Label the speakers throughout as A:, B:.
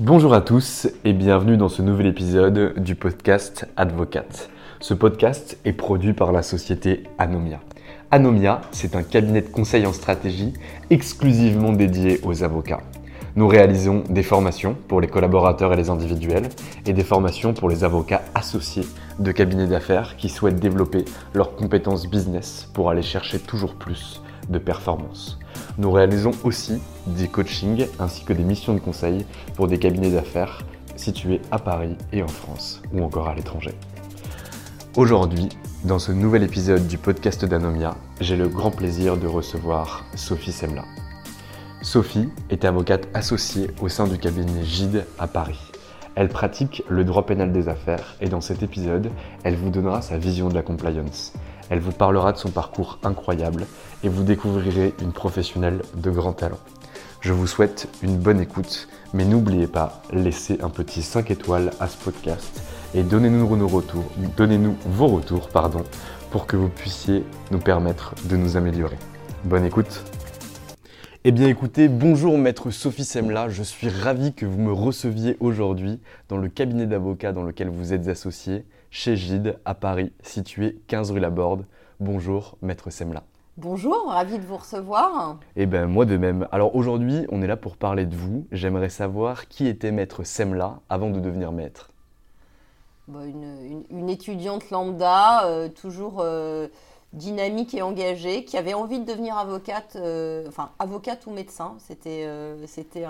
A: Bonjour à tous et bienvenue dans ce nouvel épisode du podcast Advocate. Ce podcast est produit par la société Anomia. Anomia, c'est un cabinet de conseil en stratégie exclusivement dédié aux avocats. Nous réalisons des formations pour les collaborateurs et les individuels et des formations pour les avocats associés de cabinets d'affaires qui souhaitent développer leurs compétences business pour aller chercher toujours plus de performance. Nous réalisons aussi des coachings ainsi que des missions de conseil pour des cabinets d'affaires situés à Paris et en France ou encore à l'étranger. Aujourd'hui, dans ce nouvel épisode du podcast d'Anomia, j'ai le grand plaisir de recevoir Sophie Semla. Sophie est avocate associée au sein du cabinet Gide à Paris. Elle pratique le droit pénal des affaires et dans cet épisode, elle vous donnera sa vision de la compliance. Elle vous parlera de son parcours incroyable et vous découvrirez une professionnelle de grand talent. Je vous souhaite une bonne écoute, mais n'oubliez pas, laissez un petit 5 étoiles à ce podcast et donnez-nous vos retours, pardon, pour que vous puissiez nous permettre de nous améliorer. Bonne écoute. Eh bien écoutez, bonjour maître Sophie Semla, je suis ravi que vous me receviez aujourd'hui dans le cabinet d'avocats dans lequel vous êtes associé, chez Gide, à Paris, situé 15 rue Laborde. Bonjour maître Semla.
B: Bonjour, ravi de vous recevoir.
A: Eh bien moi de même. Alors aujourd'hui, on est là pour parler de vous. J'aimerais savoir qui était maître Semla avant de devenir maître.
B: Bah, une, étudiante lambda, euh, toujours... Euh, dynamique et engagée, qui avait envie de devenir avocate, euh, enfin avocate ou médecin. C'était c'était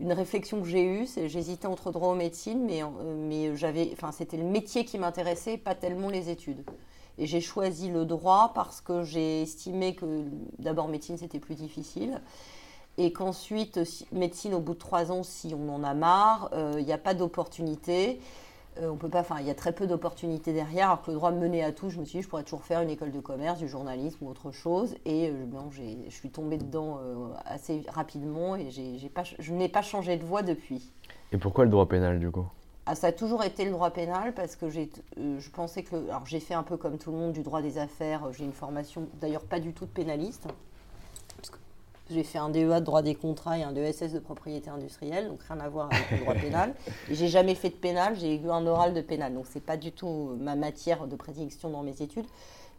B: une réflexion que j'ai eue. J'hésitais entre droit ou médecine, mais, euh, mais j'avais, enfin c'était le métier qui m'intéressait, pas tellement les études. Et j'ai choisi le droit parce que j'ai estimé que d'abord médecine c'était plus difficile. Et qu'ensuite, médecine, au bout de trois ans, si on en a marre, il n'y a pas d'opportunité. Euh, on peut pas, enfin, il y a très peu d'opportunités derrière. Alors que le droit menait à tout, je me suis dit, je pourrais toujours faire une école de commerce, du journalisme ou autre chose. Et euh, je suis tombée dedans euh, assez rapidement et pas, je n'ai pas changé de voie depuis.
A: Et pourquoi le droit pénal du coup?
B: Ah, ça a toujours été le droit pénal parce que j'ai, je pensais que, alors j'ai fait un peu comme tout le monde du droit des affaires. J'ai une formation, d'ailleurs pas du tout de pénaliste, j'ai fait un DEA de droit des contrats et un DESS de propriété industrielle, donc rien à voir avec le droit pénal. Et j'ai jamais fait de pénal, j'ai eu un oral de pénal, donc c'est pas du tout ma matière de prédiction dans mes études.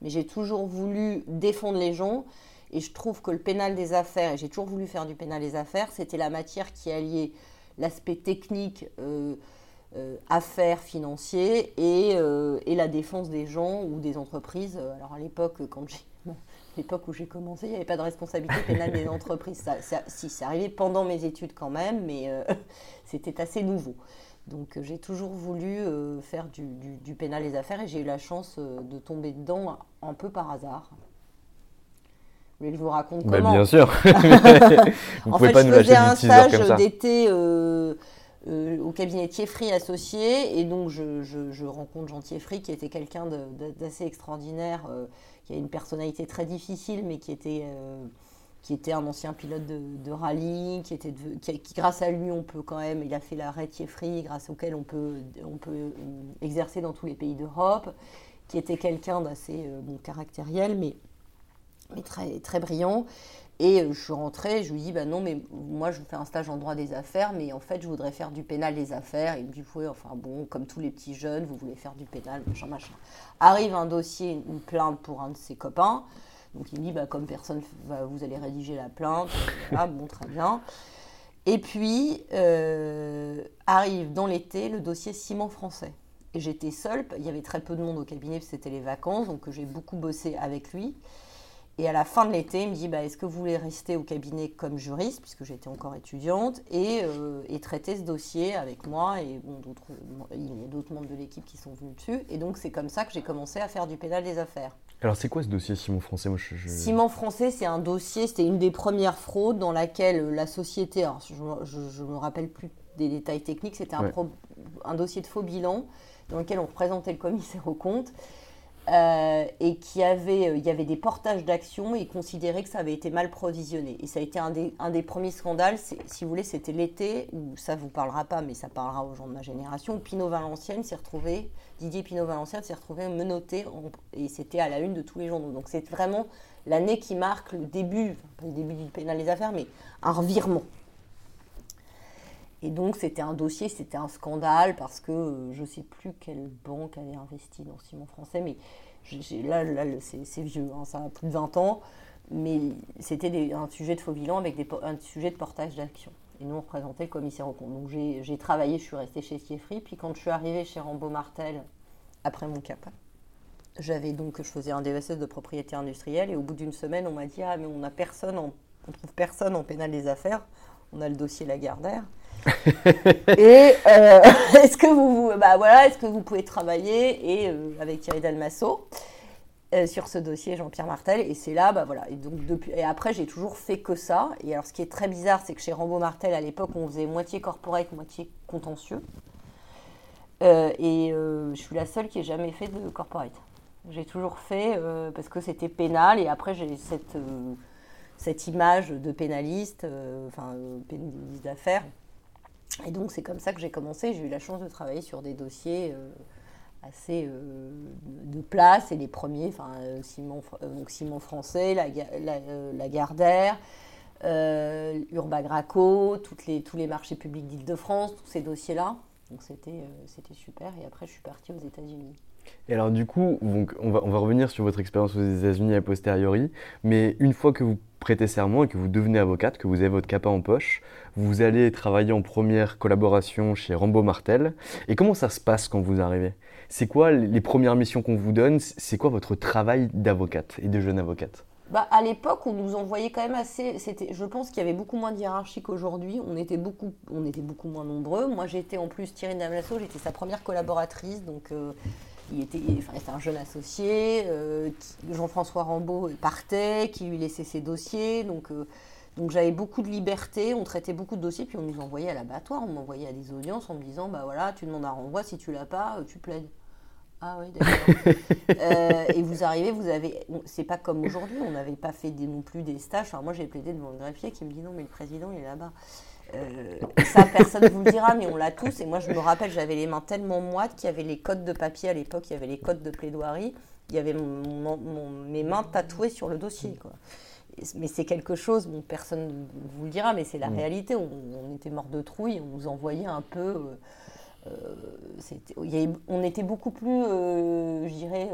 B: Mais j'ai toujours voulu défendre les gens et je trouve que le pénal des affaires, et j'ai toujours voulu faire du pénal des affaires, c'était la matière qui alliait l'aspect technique. Euh, euh, affaires financiers et, euh, et, la défense des gens ou des entreprises. Alors à l'époque, quand j'ai l'époque où j'ai commencé, il n'y avait pas de responsabilité pénale des entreprises. Ça, si, c'est arrivé pendant mes études quand même, mais euh, c'était assez nouveau. Donc euh, j'ai toujours voulu euh, faire du, du, pénal des affaires et j'ai eu la chance de tomber dedans un peu par hasard. Vous voulez que je vous raconte bah, comment
A: Bien sûr.
B: vous en pouvez fait, pas je nous faisais un stage d'été au cabinet Thieffry associé et donc je, je, rencontre Jean Thieffry qui était quelqu'un d'assez extraordinaire qui a une personnalité très difficile, mais qui était, euh, qui était un ancien pilote de, rallye, qui, était qui, grâce à lui, on peut quand même, il a fait l'arrêt Free, grâce auquel on peut, on peut euh, exercer dans tous les pays d'Europe, qui était quelqu'un d'assez euh, caractériel, mais mais très, très brillant. Et je suis rentrée, je lui dis, bah non, mais moi, je fais un stage en droit des affaires, mais en fait, je voudrais faire du pénal des affaires. Il me dit, oui, enfin bon, comme tous les petits jeunes, vous voulez faire du pénal, machin, machin. Arrive un dossier, une plainte pour un de ses copains. Donc il me dit, bah, comme personne, vous allez rédiger la plainte. Voilà, bon, très bien. Et puis, euh, arrive dans l'été le dossier ciment français. Et j'étais seule, il y avait très peu de monde au cabinet, c'était les vacances, donc j'ai beaucoup bossé avec lui. Et à la fin de l'été, il me dit bah, Est-ce que vous voulez rester au cabinet comme juriste, puisque j'étais encore étudiante, et, euh, et, traiter ce dossier avec moi Et bon, il y a d'autres membres de l'équipe qui sont venus dessus. Et donc, c'est comme ça que j'ai commencé à faire du pénal des affaires.
A: Alors, c'est quoi ce dossier Simon Français? Moi, je,
B: Simon Français, c'est un dossier, c'était une des premières fraudes dans laquelle la société, alors je ne me rappelle plus des détails techniques, c'était un, un dossier de faux bilan dans lequel on représentait le commissaire au compte. Euh, et qui avait, euh, il y avait des portages d'actions et considérait que ça avait été mal provisionné. Et ça a été un des, premiers scandales, si vous voulez, c'était l'été, où ça ne vous parlera pas, mais ça parlera aux gens de ma génération, où Pinot Valenciennes s'est retrouvé, Didier Pinot Valenciennes s'est retrouvé menotté, et c'était à la une de tous les journaux. Donc c'est vraiment l'année qui marque le début, le début du pénal des affaires, mais un revirement. Et donc c'était un dossier, c'était un scandale parce que euh, je ne sais plus quelle banque avait investi dans Simon Français, mais là, là c'est vieux, hein, ça a plus de 20 ans, mais c'était un sujet de faux bilan avec un sujet de portage d'action. Et nous, on représentait le commissaire au compte. Donc j'ai travaillé, je suis restée chez Siefri, puis quand je suis arrivée chez Rambo Martel, après mon cap, j'avais donc, je faisais un DSS de propriété industrielle, et au bout d'une semaine, on m'a dit, ah mais on a personne, on trouve personne en pénal des affaires, on a le dossier Lagardère. et euh, est-ce que vous, bah voilà, est-ce que vous pouvez travailler et euh, avec Thierry Dalmasso euh, sur ce dossier Jean-Pierre Martel et c'est là, bah voilà. Et donc depuis et après j'ai toujours fait que ça. Et alors ce qui est très bizarre, c'est que chez Rambo Martel à l'époque on faisait moitié corporate, moitié contentieux. et je suis la seule qui ait jamais fait de corporate. J'ai toujours fait parce que c'était pénal et après j'ai cette cette image de pénaliste, enfin pénaliste d'affaires. Et donc c'est comme ça que j'ai commencé. J'ai eu la chance de travailler sur des dossiers euh, assez euh, de place et les premiers, enfin euh, Simon, Français, la, la, Gardère, Urbagraco, toutes les, tous les marchés publics d'Île-de-France, tous ces dossiers-là. Donc c'était c'était super. Et après je suis partie aux États-Unis.
A: Et alors du coup, donc, on, va, on va revenir sur votre expérience aux États-Unis a posteriori, mais une fois que vous prêtez serment et que vous devenez avocate, que vous avez votre CAPA en poche, vous allez travailler en première collaboration chez Rambo Martel. Et comment ça se passe quand vous arrivez? C'est quoi les premières missions qu'on vous donne? C'est quoi votre travail d'avocate et de jeune avocate?
B: Bah, à l'époque, on nous envoyait quand même assez. C'était, je pense qu'il y avait beaucoup moins de hiérarchie qu'aujourd'hui. On était beaucoup, on était beaucoup moins nombreux. Moi, j'étais en plus Thierry Damlasso, j'étais sa première collaboratrice, donc euh, il était, enfin, un jeune associé. Euh, Jean-François Rambaud partait, qui lui laissait ses dossiers. Donc, euh, donc j'avais beaucoup de liberté. On traitait beaucoup de dossiers, puis on nous envoyait à l'abattoir. On m'envoyait à des audiences en me disant bah voilà, tu demandes un renvoi. Si tu l'as pas, euh, tu plaides. Ah oui, d'accord. et vous arrivez, vous avez. C'est pas comme aujourd'hui, on n'avait pas fait non plus des stages. Enfin, moi, j'ai plaidé devant le greffier qui me dit non, mais le président, il est là-bas. Euh, ça, personne ne vous le dira, mais on l'a tous. Et moi, je me rappelle, j'avais les mains tellement moites qu'il y avait les codes de papier à l'époque, il y avait les codes de plaidoirie, il y avait mes mains tatouées sur le dossier. Quoi. Mais c'est quelque chose, bon, personne ne vous le dira, mais c'est la mm. réalité. On, était mort de trouille, on nous envoyait un peu. Euh, euh, on était beaucoup plus, je dirais,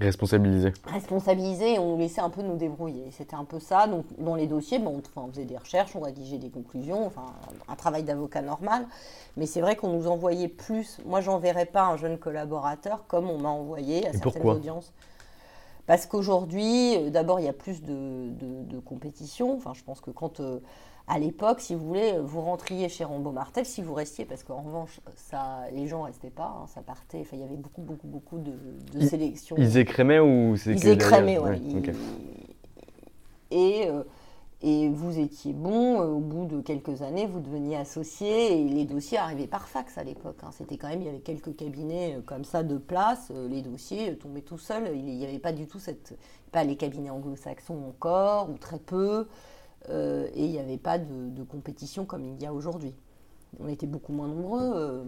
A: Responsabilisé.
B: Responsabilisé et on nous laissait un peu nous débrouiller. C'était un peu ça. Donc, dans les dossiers, bon, on faisait des recherches, on rédigeait des conclusions, enfin, un travail d'avocat normal. Mais c'est vrai qu'on nous envoyait plus. Moi, j'enverrais pas un jeune collaborateur comme on m'a envoyé à certaines audiences. Parce qu'aujourd'hui, euh, d'abord, il y a plus de, de, compétition. Enfin, je pense que quand. Euh, à l'époque, si vous voulez, vous rentriez chez Rambo Martel, si vous restiez, parce qu'en revanche, ça, les gens restaient pas, hein, ça partait. Enfin, il y avait beaucoup, beaucoup, beaucoup de, sélections.
A: Ils écrémaient ou
B: c'est Ils écrémaient, oui. Et, euh, et vous étiez bon. Euh, au bout de quelques années, vous deveniez associé et les dossiers arrivaient par fax à l'époque. Hein. C'était quand même, il y avait quelques cabinets euh, comme ça de place. les dossiers tombaient tout seuls. Il n'y avait pas du tout cette, pas les cabinets anglo-saxons encore ou très peu. Euh, et il n'y avait pas de, compétition comme il y a aujourd'hui. On était beaucoup moins nombreux. Euh,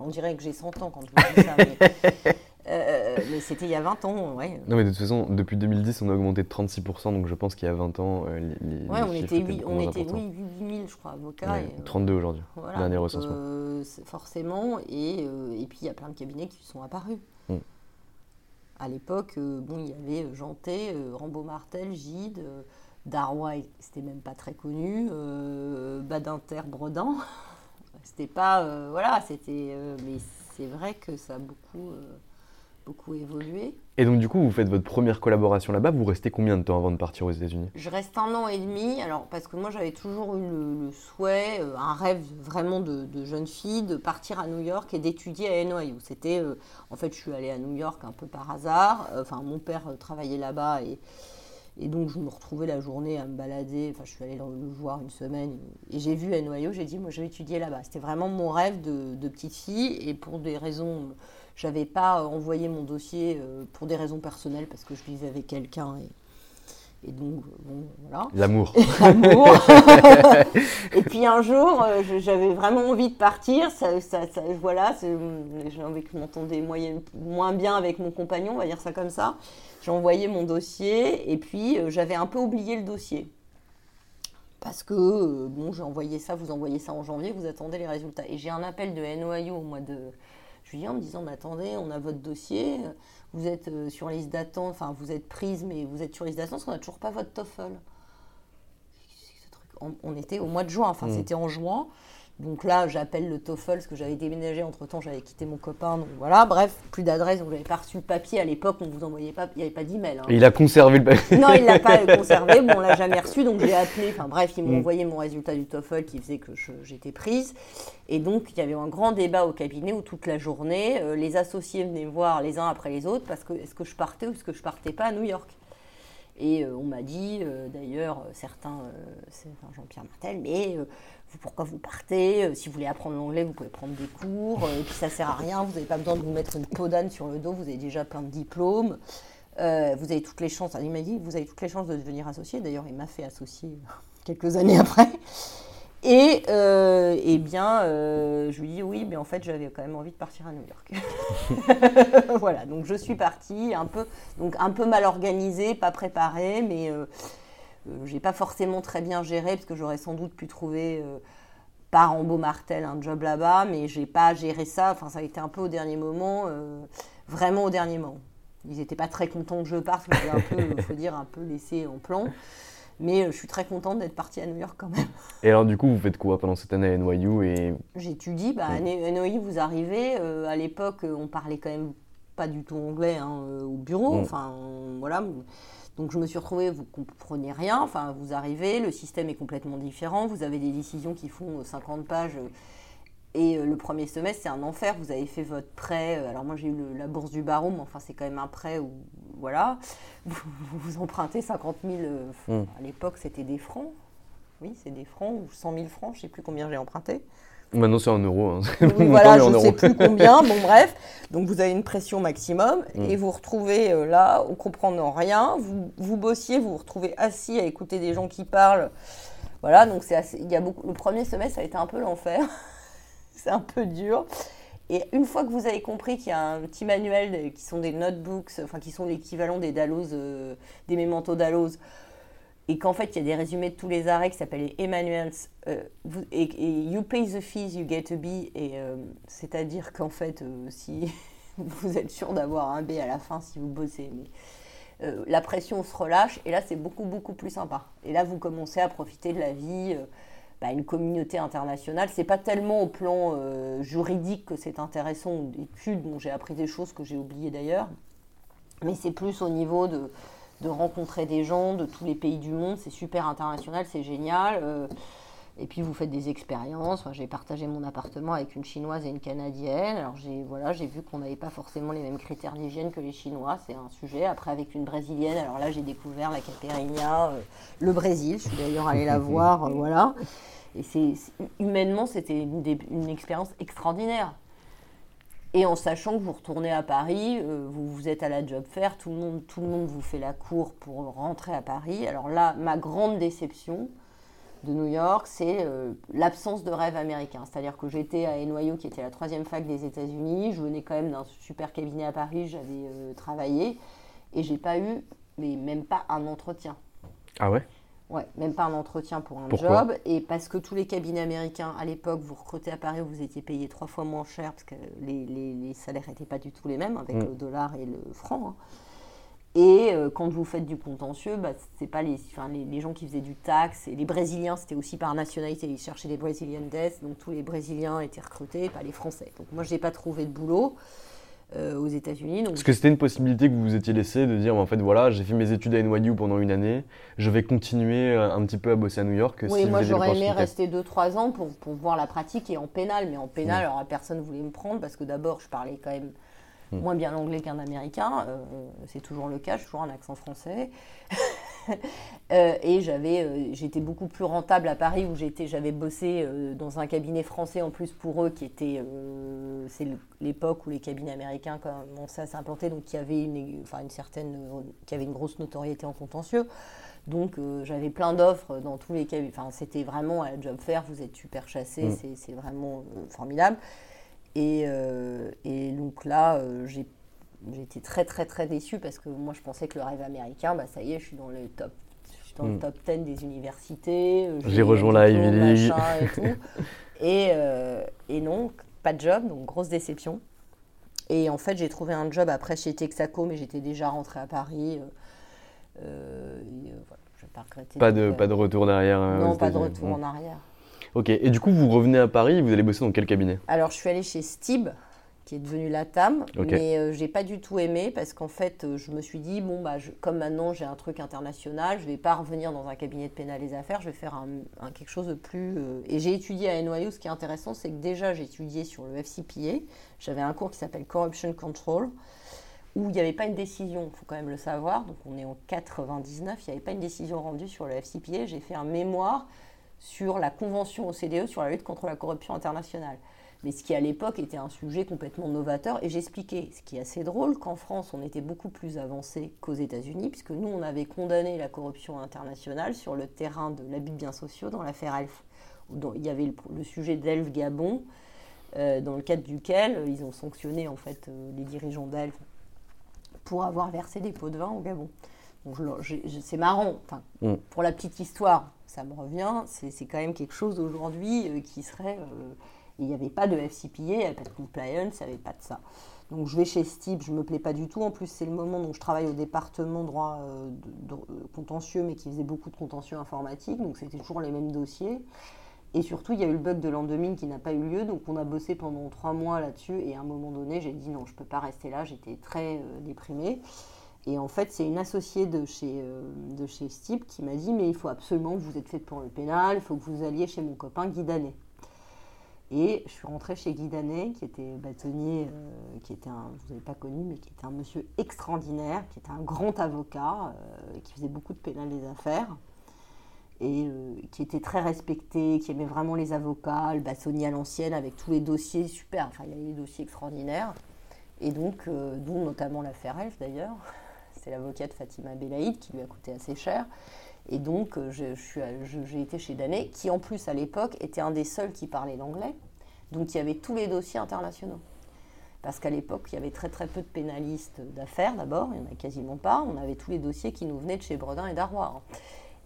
B: on dirait que j'ai 100 ans quand je vous dis ça. Mais, euh, mais c'était il y a 20 ans, ouais.
A: Non, mais de toute façon, depuis 2010, on a augmenté de 36%, donc je pense qu'il y a 20 ans, les, les
B: Ouais, on était,
A: étaient
B: huit-
A: beaucoup
B: on
A: moins
B: était oui, 8000, je crois, avocats.
A: Ouais,
B: et, euh,
A: 32 aujourd'hui,
B: Voilà,
A: dernier
B: donc,
A: recensement.
B: forcément, et, et puis il y a plein de cabinets qui sont apparus.
A: Mm.
B: À l'époque, bon, il y avait Janté, Rambaud Martel, Gide, Darrois, c'était même pas très connu, euh, Badinter, Bredin. C'était pas, euh, voilà, c'était, euh, mais c'est vrai que ça a beaucoup, beaucoup évolué.
A: Et donc, du coup, vous faites votre première collaboration là-bas, vous restez combien de temps avant de partir aux États-Unis?
B: Je reste un an et demi, alors parce que moi j'avais toujours eu le, le souhait, un rêve vraiment de, de jeune fille, de partir à New York et d'étudier à NYU. C'était, euh, en fait, je suis allée à New York un peu par hasard. Enfin, mon père travaillait là-bas et, et donc je me retrouvais la journée à me balader. Enfin, je suis allée le voir une semaine et, j'ai vu NYU. J'ai dit, moi, je vais étudier là-bas. C'était vraiment mon rêve de, petite fille et pour des raisons, j'avais pas envoyé mon dossier euh, pour des raisons personnelles parce que je vivais avec quelqu'un et donc, bon, voilà.
A: L'amour.
B: L'amour. et puis un jour, euh, j'avais vraiment envie de partir. Ça, ça- ça- voilà, envie que je m'entendais moyen- moins bien avec mon compagnon, on va dire ça comme ça. J'ai envoyé mon dossier et puis euh, j'avais un peu oublié le dossier. Parce que, euh, bon, j'ai envoyé ça, vous envoyez ça en janvier, vous attendez les résultats. Et j'ai un appel de NYU au mois de juillet en me disant, mais attendez, on a votre dossier, vous êtes euh, sur liste d'attente, enfin, vous êtes prise, mais vous êtes sur liste d'attente parce qu'on n'a toujours pas votre TOEFL. On était au mois de juin, enfin,
A: Mm.
B: c'était en juin. Donc là, j'appelle le TOEFL parce que j'avais déménagé entre temps, j'avais quitté mon copain. Donc voilà, bref, plus d'adresse, donc j'avais pas reçu le papier à l'époque, on vous envoyait pas, il n'y avait pas d'email. hein.
A: Il a conservé le papier.
B: Non, il l'a pas conservé. Bon, on l'a jamais reçu, donc j'ai appelé. Enfin bref, ils m'ont
A: Mm.
B: envoyé mon résultat du TOEFL qui faisait que j'étais prise. Et donc il y avait un grand débat au cabinet où toute la journée, euh, les associés venaient voir les uns après les autres parce que est-ce que je partais ou est-ce que je partais pas à New York? Et euh, on m'a dit, euh, d'ailleurs, certains, euh, c'est enfin, Jean-Pierre Martel, mais pourquoi vous partez Euh, Si vous voulez apprendre l'anglais, vous pouvez prendre des cours. euh, et puis ça sert à rien, vous n'avez pas besoin de vous mettre une peau d'âne sur le dos, vous avez déjà plein de diplômes. Euh, vous avez toutes les chances. Il m'a dit, vous avez toutes les chances de devenir associé. D'ailleurs, il m'a fait associé quelques années après. Et eh bien, je lui dis oui, mais en fait, j'avais quand même envie de partir à New York. voilà, donc je suis partie, un peu, donc un peu mal organisée, pas préparée, mais j'ai pas forcément très bien géré parce que j'aurais sans doute pu trouver euh, par Rambaud Martel un job là-bas, mais j'ai pas géré ça. Enfin, ça a été un peu au dernier moment, euh, vraiment au dernier moment. Ils n'étaient pas très contents que je parte, parce que j'ai un peu, faut dire, un peu laissé en plan. Mais euh, je suis très contente d'être partie à New York quand même.
A: Et alors, du coup, vous faites quoi pendant cette année à NYU et
B: J'étudie, bah, à NOI, vous arrivez, euh, à l'époque, euh, on parlait quand même pas du tout anglais hein, euh, au bureau,
A: Mm.
B: enfin, on- voilà. Donc je me suis retrouvée, vous comprenez rien, enfin, vous arrivez, le système est complètement différent, vous avez des décisions qui font euh, 50 pages, euh, et euh, le premier semestre, c'est un enfer, vous avez fait votre prêt, euh, alors moi j'ai eu le- la bourse du barreau, mais enfin, c'est quand même un prêt où, voilà, vous, vous empruntez 50 000, euh,
A: Mm.
B: à l'époque, c'était des francs, oui, c'est des francs, ou 100 000 francs, je sais plus combien j'ai emprunté.
A: Maintenant c'est en euros. Hein.
B: Voilà,
A: en
B: je ne sais plus combien. Bon, bref. Donc, vous avez une pression maximum
A: Mm.
B: et vous vous retrouvez euh, là, on comprenant rien. Vous, vous bossiez, vous vous retrouvez assis à écouter des gens qui parlent. Voilà, donc c'est assez- il y a beaucoup. Le premier semestre, ça a été un peu l'enfer. c'est un peu dur. Et une fois que vous avez compris qu'il y a un petit manuel qui sont des notebooks, enfin qui sont l'équivalent des Dalloz, euh, des et qu'en fait il y a des résumés de tous les arrêts qui s'appellent Emmanuels, euh, et, you pay the fees you get a B, et euh, c'est-à-dire qu'en fait euh, si vous êtes sûr d'avoir un B à la fin si vous bossez, mais la pression se relâche et là c'est beaucoup beaucoup plus sympa. Et là vous commencez à profiter de la vie, bah, une communauté internationale. C'est pas tellement au plan juridique que c'est intéressant d'études. Bon, j'ai appris des choses que j'ai oubliées d'ailleurs, mais c'est plus au niveau de, de rencontrer des gens de tous les pays du monde. C'est super international, c'est génial. euh, et puis vous faites des expériences. Enfin, j'ai partagé mon appartement avec une chinoise et une canadienne. Alors j'ai voilà, j'ai vu qu'on n'avait pas forcément les mêmes critères d'hygiène que les Chinois, c'est un sujet. Après avec une brésilienne, alors là j'ai découvert la caipirinha, euh, le Brésil. Je suis d'ailleurs allée la voir, euh, voilà. Et c'est humainement c'était une expérience extraordinaire. Et en sachant que vous retournez à Paris, euh, vous, vous êtes à la job fair, tout le, monde, tout le monde vous fait la cour pour rentrer à Paris. Alors là, ma grande déception, de New York, c'est euh, l'absence de rêve américain. C'est-à-dire que j'étais à NYU, qui était la troisième fac des États-Unis. Je venais quand même d'un super cabinet à Paris, j'avais euh, travaillé. Et j'ai pas eu, mais même pas un entretien.
A: Ah ouais?
B: Ouais, même pas un entretien pour un
A: Pourquoi
B: job. Et parce que tous les cabinets américains, à l'époque, vous recrutez à Paris, vous étiez payé trois fois moins cher, parce que les, les- les salaires n'étaient pas du tout les mêmes, avec
A: Mm.
B: le dollar et le franc. hein. Et euh, quand vous faites du contentieux, bah, c'est pas les, les, les gens qui faisaient du taxe. Et les Brésiliens, c'était aussi par nationalité. Ils cherchaient des Brazilian Death. Donc tous les Brésiliens étaient recrutés, pas les Français. Donc moi, je n'ai pas trouvé de boulot euh, aux États-Unis. Donc
A: Est-ce que c'était une possibilité que vous vous étiez laissé de dire, en fait, voilà, j'ai fait mes études à NYU pendant une année, je vais continuer euh, un petit peu à bosser à New York
B: Oui,
A: si
B: moi j'aurais aimé rester 2-3 ans pour, pour voir la pratique et en pénal, mais en pénal, alors personne ne voulait me prendre parce que d'abord je parlais quand même
A: Mm.
B: moins bien l'anglais qu'un américain, euh, c'est toujours le cas, j'ai toujours un accent français. Euh, et j'avais, euh, j'étais beaucoup plus rentable à Paris où j'étais, j'avais bossé euh, dans un cabinet français en plus pour eux qui était, c'est l'époque où les cabinets américains commençaient à s'implanter, donc qui avait une, enfin une certaine, qui avait une grosse notoriété en contentieux. Donc euh, j'avais plein d'offres dans tous les cabinets. Enfin, c'était vraiment à job fair, vous êtes super chassé,
A: Mm.
B: c'est, vraiment euh, formidable. Et, euh, et donc là, euh, j'ai, j'étais très très très déçue parce que moi je pensais que le rêve américain, bah ça y est, je suis dans le top. je suis Dans le
A: Mm.
B: top 10 des universités. euh,
A: J'ai rejoint la Ivy League.
B: Et, tout. et, euh, et non, pas de job, donc grosse déception. Et en fait, j'ai trouvé un job après chez Texaco, mais j'étais déjà rentrée à Paris. euh, euh, et, euh, voilà, je vais pas regretter.
A: Pas de,
B: euh,
A: pas de retour derrière euh,
B: Non, pas de retour
A: Mm.
B: en arrière.
A: Ok, et du coup, vous revenez à Paris, vous allez bosser dans quel cabinet?
B: Alors, je suis allée chez Stib, qui est devenu la TAM, mais euh, j'ai pas du tout aimé parce qu'en fait, euh, je me suis dit, bon, bah, je- comme maintenant j'ai un truc international, je vais pas revenir dans un cabinet de pénal des affaires, je vais faire un, un- quelque chose de plus. euh, Et j'ai étudié à NYU, ce qui est intéressant, c'est que déjà j'ai étudié sur le FCPA, j'avais un cours qui s'appelle Corruption Control. Où il n'y avait pas une décision, il faut quand même le savoir. Donc on est en 99, il n'y avait pas une décision rendue sur le FCPA. J'ai fait un mémoire sur la convention OCDE sur la lutte contre la corruption internationale. Mais ce qui à l'époque était un sujet complètement novateur. Et j'expliquais, ce qui est assez drôle, qu'en France, on était beaucoup plus avancé qu'aux États-Unis, puisque nous, on avait condamné la corruption internationale sur le terrain de l'abus de biens sociaux dans l'affaire Elf. Il y avait le, le sujet d'Elf Gabon, euh, dans le cadre duquel euh, ils ont sanctionné en fait euh, les dirigeants d'Elf pour avoir versé des pots de vin au Gabon. C'est marrant. Enfin,
A: Mm.
B: Pour la petite histoire, ça me revient. C'est c'est quand même quelque chose aujourd'hui euh, qui serait. Il n'y avait pas de FCPA, il n'y avait pas de compliance, il n'y avait pas de ça. Donc je vais chez Steve, je ne me plais pas du tout. En plus, c'est le moment où je travaille au département droit euh, euh, contentieux, mais qui faisait beaucoup de contentieux informatique. Donc c'était toujours les mêmes dossiers. Et surtout, il y a eu le bug de l'an 2000 qui n'a pas eu lieu. Donc on a bossé pendant trois mois là-dessus. Et à un moment donné, j'ai dit non, je ne peux pas rester là. J'étais très euh, déprimée. Et en fait, c'est une associée de chez, euh, de chez qui m'a dit Mais il faut absolument que vous êtes faite pour le pénal, il faut que vous alliez chez mon copain Guy Danet. Et je suis rentrée chez Guy Danet, qui était bâtonnier, euh, qui était un, vous avais pas connu, mais qui était un monsieur extraordinaire, qui était un grand avocat, euh, qui faisait beaucoup de pénal des affaires, et euh, qui était très respecté, qui aimait vraiment les avocats, le bâtonnier à l'ancienne, avec tous les dossiers super, enfin il y avait des dossiers extraordinaires. Et donc, d'où notamment l'affaire Elf d'ailleurs. C'est l'avocate Fatima Belaïd qui lui a coûté assez cher. Et donc, euh, je- je j'ai été chez Danet, qui en plus à l'époque était un des seuls qui parlait l'anglais. Donc, il y avait tous les dossiers internationaux. Parce qu'à l'époque, il y avait très très peu de pénalistes d'affaires d'abord, il n'y en a quasiment pas. On avait tous les dossiers qui nous venaient de chez Bredin et Darroir.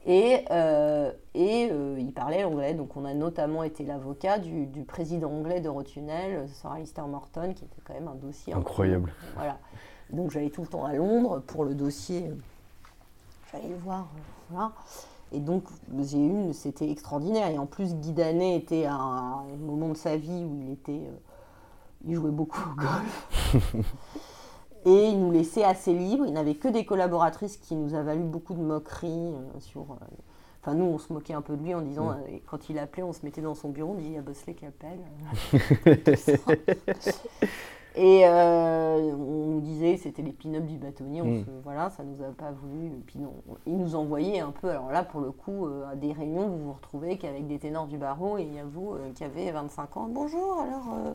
B: Et, euh, et euh, il parlait anglais, donc on a notamment été l'avocat du, du président anglais d'Eurotunnel, Sir Alistair Morton, qui était quand même un dossier
A: Incroyable.
B: voilà. Donc j'allais tout le temps à Londres pour le dossier. J'allais le voir. euh, Voilà. Et donc j'ai eu, c'était extraordinaire. Et en plus, Guy Danet était à un, moment de sa vie où il était, euh, il jouait beaucoup au golf. Et il nous laissait assez libres. Il n'avait que des collaboratrices qui nous a valu beaucoup de moqueries euh, sur. euh, Enfin, nous, on se moquait un peu de lui en disant, quand il appelait, on se mettait dans son bureau, on disait, il y a Bosley qui appelle. Et euh, on nous disait, c'était les pin-up du bâtonnier, on
A: Mm.
B: se- voilà, ça nous a pas voulu. Et puis non, ils nous envoyaient un peu, alors là, pour le coup, euh, à des réunions, vous vous retrouvez qu'avec des ténors du barreau, et il y a vous euh, qui avez 25 ans, bonjour, alors. euh,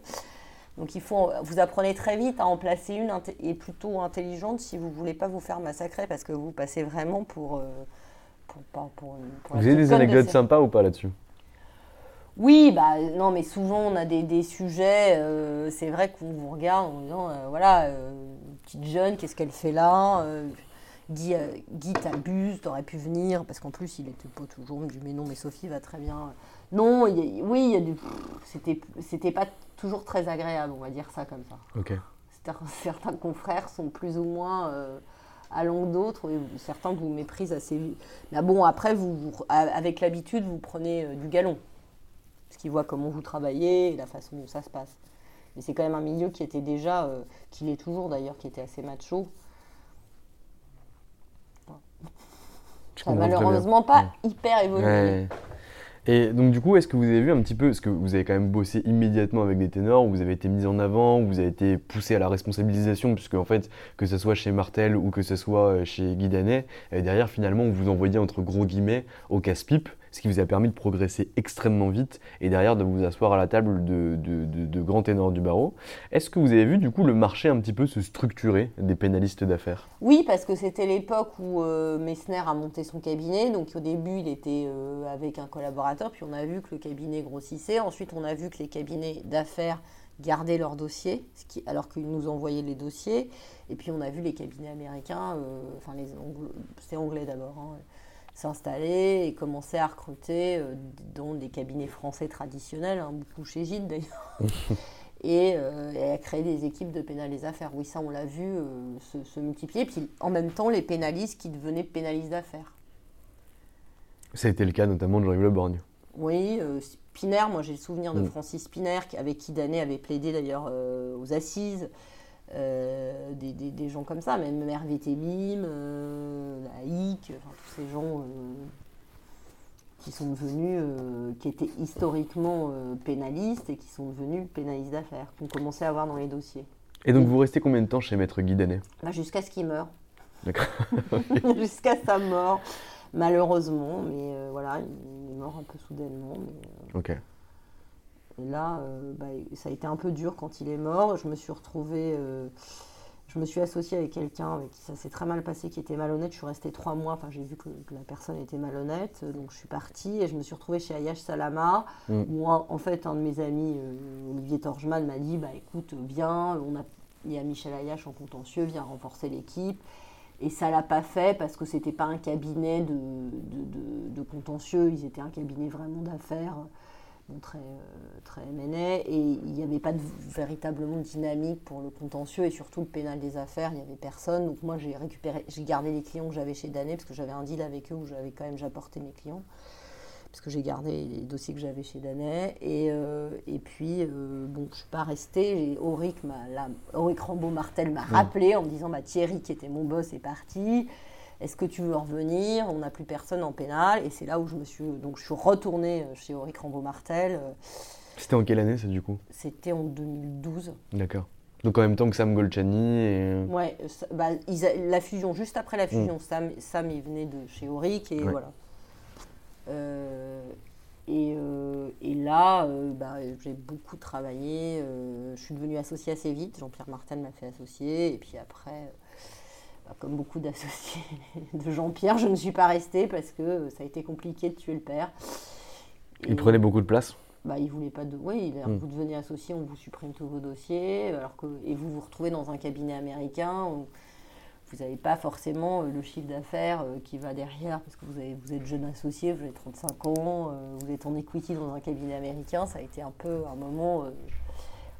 B: donc il faut, vous apprenez très vite à en placer une et plutôt intelligente si vous voulez pas vous faire massacrer parce que vous passez vraiment pour, pour, pas pour, pour la
A: Vous avez des anecdotes sympas ou pas là-dessus?
B: Oui, bah non, mais souvent on a des, des sujets. euh, c'est vrai qu'on vous regarde en disant euh, voilà, euh, petite jeune, qu'est-ce qu'elle fait là Guy, Guy t'abuses, t'aurais pu venir, parce qu'en plus il était pas toujours. Me dit mais non, mais Sophie va très bien. Non, y a- oui, il y a du. C'était, c'était pas toujours très agréable, on va dire ça comme ça.
A: Ok.
B: Certains, confrères sont plus ou moins que d'autres, et certains vous méprisent assez vite. Mais bon, après, vous, vous- avec l'habitude, vous prenez du galon. Parce qu'ils voient comment vous travaillez et la façon dont ça se passe. Mais c'est quand même un milieu qui était déjà, euh, qui l'est toujours d'ailleurs, qui était assez macho. Ça malheureusement pas hyper évolué.
A: Ouais. Et donc du coup, est-ce que vous avez vu un petit peu, est-ce que vous avez quand même bossé immédiatement avec des ténors, vous avez été mis en avant, vous avez été poussé à la responsabilisation, puisque en fait, que ce soit chez Martel ou que ce soit euh, chez Guy Danet, derrière finalement, on vous envoyait entre gros guillemets au casse-pipe, ce qui vous a permis de progresser extrêmement vite et derrière de vous asseoir à la table de, de- de- grands ténors du barreau. Est-ce que vous avez vu du coup le marché un petit peu se structurer des pénalistes d'affaires?
B: Oui, parce que c'était l'époque où euh, Messner a monté son cabinet. Donc au début, il était euh, avec un collaborateur, puis on a vu que le cabinet grossissait. Ensuite, on a vu que les cabinets d'affaires gardaient leurs dossiers, alors qu'ils nous envoyaient les dossiers. Et puis on a vu les cabinets américains, euh, enfin les c'est anglais d'abord, hein, s'installer et commencer à recruter euh, dans des cabinets français traditionnels, hein, beaucoup chez Gilles d'ailleurs. et, euh, et à créer des équipes de pénal des affaires. Oui, ça, on l'a vu euh, se, se multiplier. Puis en même temps, les pénalistes qui devenaient pénalistes d'affaires.
A: Ça a été le cas notamment de Jean-Yves Le Borgne.
B: Oui, Spinner, moi j'ai le souvenir de
A: Mm.
B: Francis Spinner, avec qui Danet avait plaidé d'ailleurs aux assises. Euh, des, des- des gens comme ça, même Hervé Tébim, euh, enfin, tous ces gens euh, qui sont devenus, euh, qui étaient historiquement pénalistes et qui sont devenus pénalistes d'affaires, qu'on commençait à avoir dans les dossiers.
A: Et donc vous restez combien de temps chez Maître Guy Danet?
B: Bah, jusqu'à ce qu'il meure.
A: D'accord.
B: jusqu'à sa mort, malheureusement. Mais euh, voilà, il est mort un peu soudainement. mais, euh,
A: Ok.
B: Et là, euh, bah, ça a été un peu dur quand il est mort. Je me suis retrouvée. euh, je me suis associée avec quelqu'un avec qui ça s'est très mal passé, qui était malhonnête. Je suis restée trois mois. Enfin, j'ai vu que, que la personne était malhonnête. Donc, je suis partie et je me suis retrouvée chez Ayash Salama.
A: Mm.
B: Où, en en fait, un de mes amis, euh, Olivier Torgeman, m'a dit bah, écoute, viens, on a, il y a Michel Ayash en contentieux, viens renforcer l'équipe. Et ça l'a pas fait parce que c'était pas un cabinet de, de, de- de contentieux, ils étaient un cabinet vraiment d'affaires, bon, très, euh, très et il n'y avait pas de, véritablement de dynamique pour le contentieux et surtout le pénal des affaires, il n'y avait personne. Donc moi j'ai récupéré, j'ai gardé les clients que j'avais chez Danet parce que j'avais un deal avec eux où j'avais quand même j'apportais mes clients parce que j'ai gardé les dossiers que j'avais chez Danet. Et, euh, et puis, euh, bon, je ne suis pas restée. Auric, Auric Rambaud-Martel m'a rappelé en me disant bah, Thierry, qui était mon boss, est parti. Est-ce que tu veux revenir? On n'a plus personne en pénal. Et c'est là où je me suis. Donc, je suis retournée chez Auric Rambaud-Martel. Euh,
A: C'était en quelle année ça du coup?
B: C'était en 2012.
A: D'accord. Donc en même temps que Sam Golchani et...
B: Ouais, euh, ça- bah, ils a- la fusion, juste après la fusion, Sam, Sam, il venait de chez Auric et
A: Ouais.
B: voilà. Euh, et, euh, et là, euh, bah, j'ai beaucoup travaillé. euh, je suis devenue associée assez vite. Jean-Pierre Martel m'a fait associer. Et puis après, euh, comme beaucoup d'associés de Jean-Pierre, je ne suis pas restée parce que euh, ça a été compliqué de tuer le père.
A: Il prenait beaucoup de place
B: bah, il voulait pas de. Oui, il a-
A: Mm.
B: vous devenez associé, on vous supprime tous vos dossiers, alors que et vous vous retrouvez dans un cabinet américain où vous n'avez pas forcément euh, le chiffre d'affaires euh, qui va derrière parce que vous, avez, vous êtes jeune associé, vous avez 35 ans, vous êtes en equity dans un cabinet américain, ça a été un peu un moment.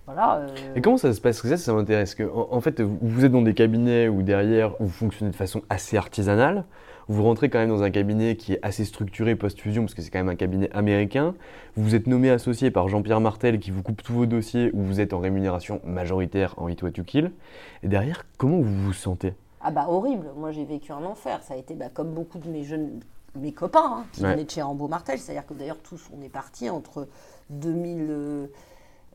B: Euh, voilà. euh,
A: Et comment ça se passe? Ça, ça m'intéresse. En, en fait, vous vous êtes dans des cabinets où derrière, vous fonctionnez de façon assez artisanale. Vous rentrez quand même dans un cabinet qui est assez structuré post-fusion, parce que c'est quand même un cabinet américain. Vous êtes nommé associé par Jean-Pierre Martel, qui vous coupe tous vos dossiers, où vous êtes en rémunération majoritaire en Hit What You Kill. Et derrière, comment vous vous sentez?
B: Ah bah horrible, moi j'ai vécu un enfer. Ça a été bah, comme beaucoup de mes jeunes, mes copains hein, qui
A: Ouais.
B: venaient de chez Rambo Martel. C'est-à-dire que d'ailleurs tous on est partis entre 2000. euh,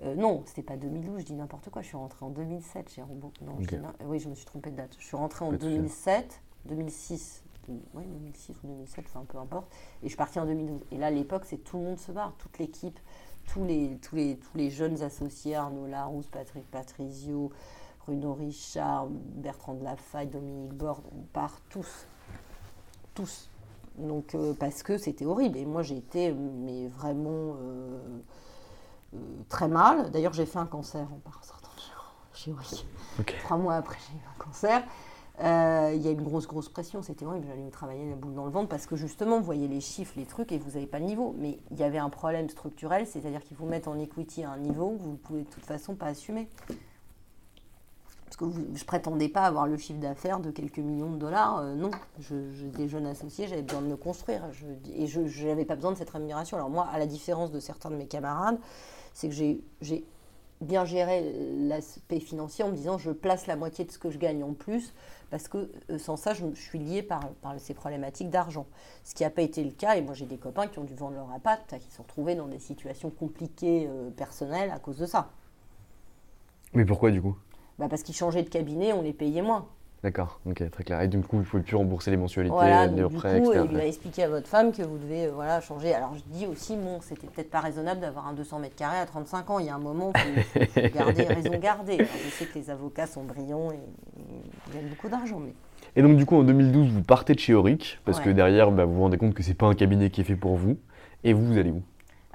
B: euh, non, c'était pas 2012, je dis n'importe quoi. Je suis rentrée en 2007 chez Rambo. Non, je oui, je me suis trompée de date. Je suis rentrée en
A: Pas de souci.
B: 2007, 2006. de- Oui, 2006 ou 2007, enfin peu importe. Et je suis partie en 2012. Et là, à l'époque, c'est tout le monde se barre, toute l'équipe, tous les, tous, les, tous les jeunes associés, Arnaud Larousse, Patrick Patrizio, Bruno Richard, Bertrand de Lafaille, Dominique Borde, on part tous. Tous. Donc, euh, parce que c'était horrible. Et moi, j'ai été mais vraiment euh, très mal. D'ailleurs, j'ai fait un cancer en sortant de chirurgie. Trois mois après, j'ai eu un cancer. Euh, Il y a une grosse, grosse pression. C'était horrible. J'allais me travailler la boule dans le ventre parce que justement, vous voyez les chiffres, les trucs et vous n'avez pas le niveau. Mais il y avait un problème structurel, c'est-à-dire qu'ils vous mettent en equity à un niveau que vous ne pouvez de toute façon pas assumer. Parce que vous- je prétendais pas avoir le chiffre d'affaires de quelques millions de dollars. euh, non, je, je- des jeunes associés, j'avais besoin de me construire. Je- et je n'avais pas besoin de cette rémunération. Alors moi, à la différence de certains de mes camarades, c'est que j'ai bien géré l'aspect financier en me disant je place la moitié de ce que je gagne en plus parce que euh, sans ça, je, je suis par, par ces problématiques d'argent. Ce qui n'a pas été le cas. Et moi, j'ai des copains qui ont dû vendre leur appart, qui se sont retrouvés dans des situations compliquées euh, personnelles à cause de ça.
A: Mais pourquoi du coup?
B: Bah, parce qu'ils changeaient de cabinet, on les payait moins.
A: D'accord, ok, très clair. Et du coup, vous ne pouvez plus rembourser les mensualités,
B: Voilà,
A: les
B: donc, du coup,
A: prêts, etc.
B: il va expliquer à votre femme que vous devez euh, voilà, changer. Alors je dis aussi, bon, c'était peut-être pas raisonnable d'avoir un 200 mètres carrés à 35 ans. Il y a un moment, il faut, garder raison garder. Alors, je sais que les avocats sont brillants et, et ils gagnent beaucoup d'argent, mais
A: Et donc, du coup, en 2012, vous partez de chez Auric, parce que derrière, bah, vous vous rendez compte que c'est pas un cabinet qui est fait pour vous. Et vous, vous allez où?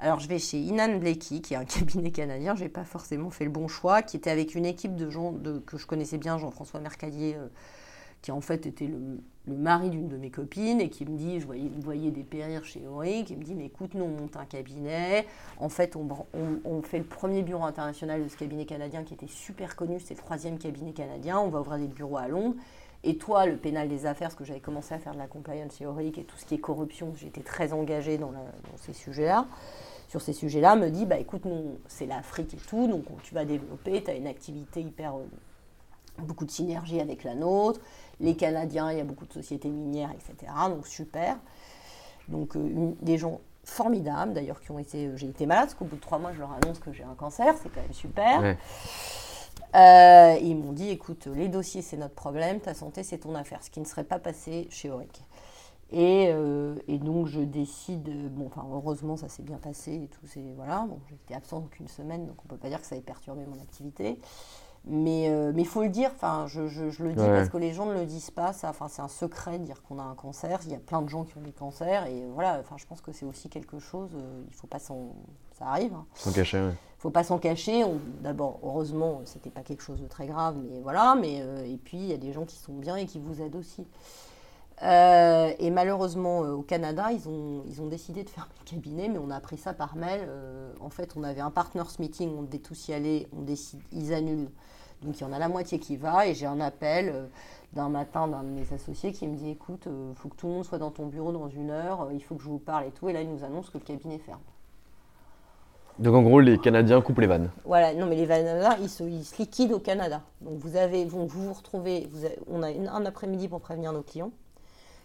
B: Alors, je vais chez Inan Blakey, qui est un cabinet canadien. J'ai pas forcément fait le bon choix, qui était avec une équipe de gens que je connaissais bien, Jean-François Mercadier, euh, qui en fait était le, mari d'une de mes copines, et qui me dit, je voyais, voyez des périr chez Auric, il me dit, mais écoute, nous on monte un cabinet. En fait, on, fait le premier bureau international de ce cabinet canadien qui était super connu, c'est le troisième cabinet canadien. On va ouvrir des bureaux à Londres. Et toi, le pénal des affaires, parce que j'avais commencé à faire de la compliance chez Auric et tout ce qui est corruption, j'étais très engagée dans ces sujets-là sur ces sujets-là, me dit bah écoute, nous, c'est l'Afrique et tout, donc tu vas développer, tu as une activité hyper. euh, beaucoup de synergie avec la nôtre. Les Canadiens, il y a beaucoup de sociétés minières, etc. Donc super. Donc euh, une- des gens formidables, d'ailleurs, qui ont été. euh, J'ai été malade, parce qu'au bout de trois mois, je leur annonce que j'ai un cancer, c'est quand même super.
A: Ouais.
B: Euh, ils m'ont dit écoute, les dossiers, c'est notre problème, ta santé, c'est ton affaire, ce qui ne serait pas passé chez Auric. Et, euh, et donc je décide, bon, enfin heureusement ça s'est bien passé et tout, c'est voilà, bon, j'étais absente qu'une semaine, donc on peut pas dire que ça ait perturbé mon activité. Mais euh, il faut le dire, enfin je, je- je le dis
A: Ouais.
B: parce que les gens ne le disent pas, ça, enfin c'est un secret de dire qu'on a un cancer. Il y a plein de gens qui ont des cancers et voilà, enfin je pense que c'est aussi quelque chose, euh, il faut pas s'en, ça arrive. hein
A: Sans cacher, ouais.
B: faut pas s'en cacher. On- D'abord, heureusement, c'était pas quelque chose de très grave, mais voilà. Mais et puis il y a des gens qui sont bien et qui vous aident aussi. Euh, et malheureusement, euh, au Canada, ils ont, ils ont décidé de fermer le cabinet, mais on a appris ça par mail. Euh, en fait, on avait un partners meeting, on devait tous y aller, on décide, ils annulent. Donc il y en a la moitié qui va, et j'ai un appel d'un matin d'un de mes associés qui me dit écoute, il faut que tout le monde soit dans ton bureau dans une heure, il faut que je vous parle et tout. Et là, il nous annonce que le cabinet ferme.
A: Donc, en gros, les Canadiens coupent les vannes.
B: Voilà, non mais les Canadiens, ils se, ils se liquident au Canada. Donc vous avez, vous vous, vous retrouvez, vous avez- on a une- un après-midi pour prévenir nos clients.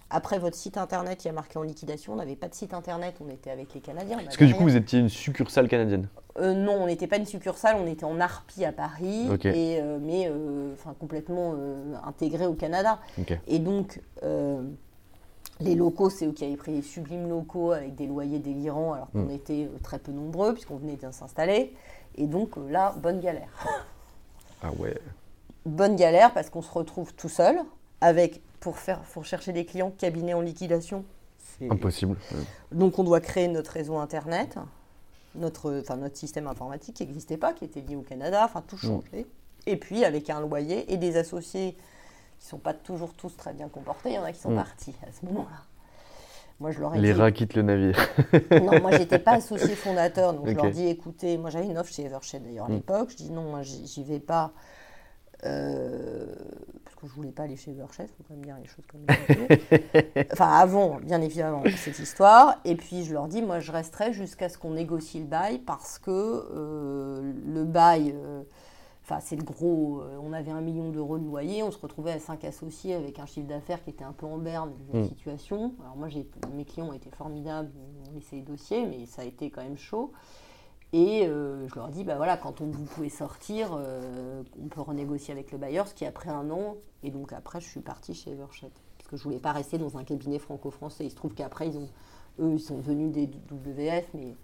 B: Après votre site internet, il y a marqué en liquidation. On n'avait pas de site internet, on était avec les Canadiens.
A: Parce que du coup, vous étiez une succursale canadienne?
B: Euh, non, on n'était pas une succursale, on était en Arpie à Paris, et, euh, mais euh, complètement intégré au Canada. Et donc, les locaux, c'est eux qui avaient pris les sublimes locaux avec des loyers délirants, alors qu'on
A: Mm.
B: était très peu nombreux, puisqu'on venait de s'installer. Et donc là, bonne galère.
A: Ah ouais.
B: bonne galère parce qu'on se retrouve tout seul avec pour faire pour chercher des clients cabinet en liquidation. c'est-
A: Impossible.
B: Donc on doit créer notre réseau internet, notre enfin notre système informatique qui n'existait pas, qui était lié au Canada, enfin tout changé. Et puis avec un loyer et des associés qui sont pas toujours tous très bien comportés, il y en a qui sont partis à ce moment-là. Moi je leur ai
A: Les
B: dit
A: rats quittent le navire.
B: non, moi j'étais pas associé fondateur, donc je leur dis écoutez, moi j'avais une offre chez Evershed d'ailleurs à
A: Mm.
B: l'époque, je dis non, moi j'y j'y vais pas euh, parce que je voulais pas aller chez Evershed, faut quand même dire les choses comme sont. Enfin avant, bien évidemment, cette histoire. Et puis je leur dis moi je resterai jusqu'à ce qu'on négocie le bail parce que euh, le bail. euh, Enfin, c'est le gros. euh, on avait un million d'euros de loyer, on se retrouvait à cinq associés avec un chiffre d'affaires qui était un peu en berne de la
A: Mm.
B: situation. Alors moi, mes clients ont été formidables, ils ont laissé les dossiers, mais ça a été quand même chaud. Et euh, je leur dis, bah voilà, quand on, vous pouvez sortir, euh, on peut renégocier avec le bailleur, ce qui a pris un an. Et donc après, je suis partie chez Evershed. Parce que je voulais pas rester dans un cabinet franco-français. Il se trouve qu'après, ils ont, eux, ils sont devenus des WF, mais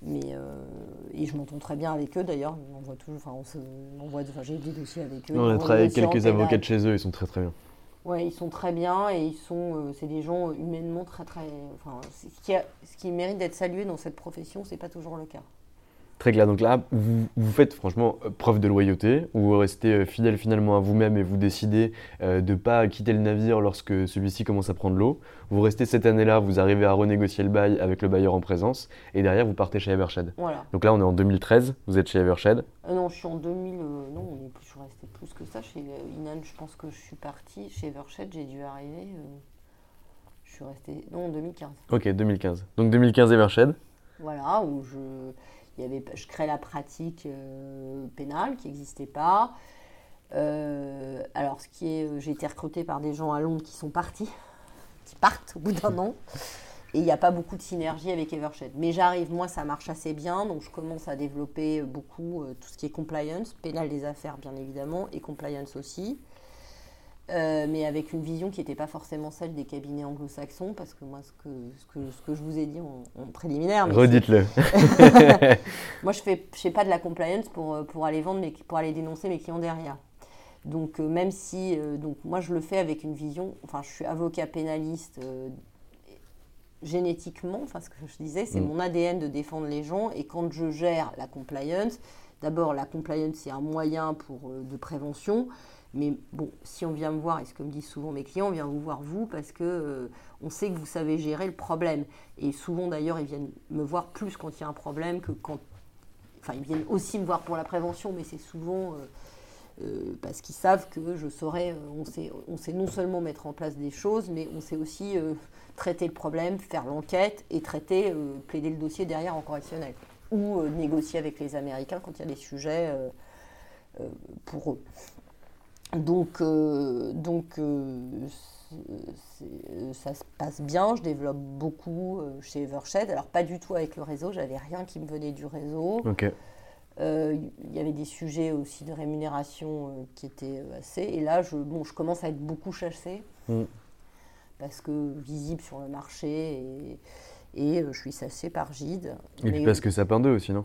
B: mais euh, et je m'entends très bien avec eux d'ailleurs. On voit toujours, enfin, on se, on voit, enfin, j'ai des dossiers avec eux.
A: On a travaillé avec quelques avocats de chez eux, ils sont très très bien.
B: Ouais, ils sont très bien et ils sont, euh, c'est des gens humainement très très. Enfin, ce qui, a- ce qui mérite d'être salué dans cette profession, c'est pas toujours le cas.
A: Très clair. Donc là, vous, vous faites franchement euh, preuve de loyauté, vous restez euh, fidèle finalement à vous-même et vous décidez euh, de ne pas quitter le navire lorsque celui-ci commence à prendre l'eau. Vous restez cette année-là, vous arrivez à renégocier le bail avec le bailleur en présence et derrière vous partez chez Evershed.
B: Voilà.
A: Donc là, on est en 2013, vous êtes chez Evershed.
B: Euh, non, je suis en 2000. euh, non, on est plus, je suis restée plus que ça. Chez Inan, je pense que je suis partie. Chez Evershed, j'ai dû arriver. je suis restée. Non, en 2015.
A: Ok, 2015. Donc 2015 Evershed.
B: Voilà, où je, je crée la pratique euh, pénale qui n'existait pas. Euh, alors, ce qui est, euh, j'ai été recrutée par des gens à Londres qui sont partis, qui partent au bout d'un an. Et il n'y a pas beaucoup de synergie avec Evershed. Mais j'arrive, moi, ça marche assez bien. Donc, je commence à développer beaucoup tout ce qui est compliance, pénal des affaires, bien évidemment, et compliance aussi. Euh, mais avec une vision qui n'était pas forcément celle des cabinets anglo-saxons, parce que moi, ce que, ce que, ce que je vous ai dit en, en préliminaire, mais
A: Redites-le.
B: moi, je fais, je fais pas de la compliance pour, euh, pour aller vendre, mes, pour aller dénoncer mes clients derrière. Donc, euh, même si, euh, donc, moi, je le fais avec une vision, enfin, je suis avocat pénaliste génétiquement, enfin, ce que je disais, c'est
A: Mm.
B: mon ADN de défendre les gens, et quand je gère la compliance, d'abord, la compliance, c'est un moyen pour, de prévention, mais bon, si on vient me voir, et ce que me disent souvent mes clients, on vient vous voir vous parce que euh, on sait que vous savez gérer le problème. Et souvent d'ailleurs, ils viennent me voir plus quand il y a un problème que quand. Enfin, ils viennent aussi me voir pour la prévention, mais c'est souvent euh, euh, parce qu'ils savent que je saurais. on, sait, on sait non seulement mettre en place des choses, mais on sait aussi traiter le problème, faire l'enquête et traiter, plaider le dossier derrière en correctionnel. Ou négocier avec les Américains quand il y a des sujets pour eux. Donc, euh, donc euh, c'est- ça se passe bien, je développe beaucoup euh, chez Evershed. Alors pas du tout avec le réseau, j'avais rien qui me venait du réseau. Euh, Il y avait des sujets aussi de rémunération euh, qui étaient euh, assez. Et là, je, bon, je commence à être beaucoup chassée
A: Mm.
B: parce que visible sur le marché et, et euh, je suis chassée par Gide.
A: Et
B: Mais-
A: puis parce que Sapin 2 aussi, non?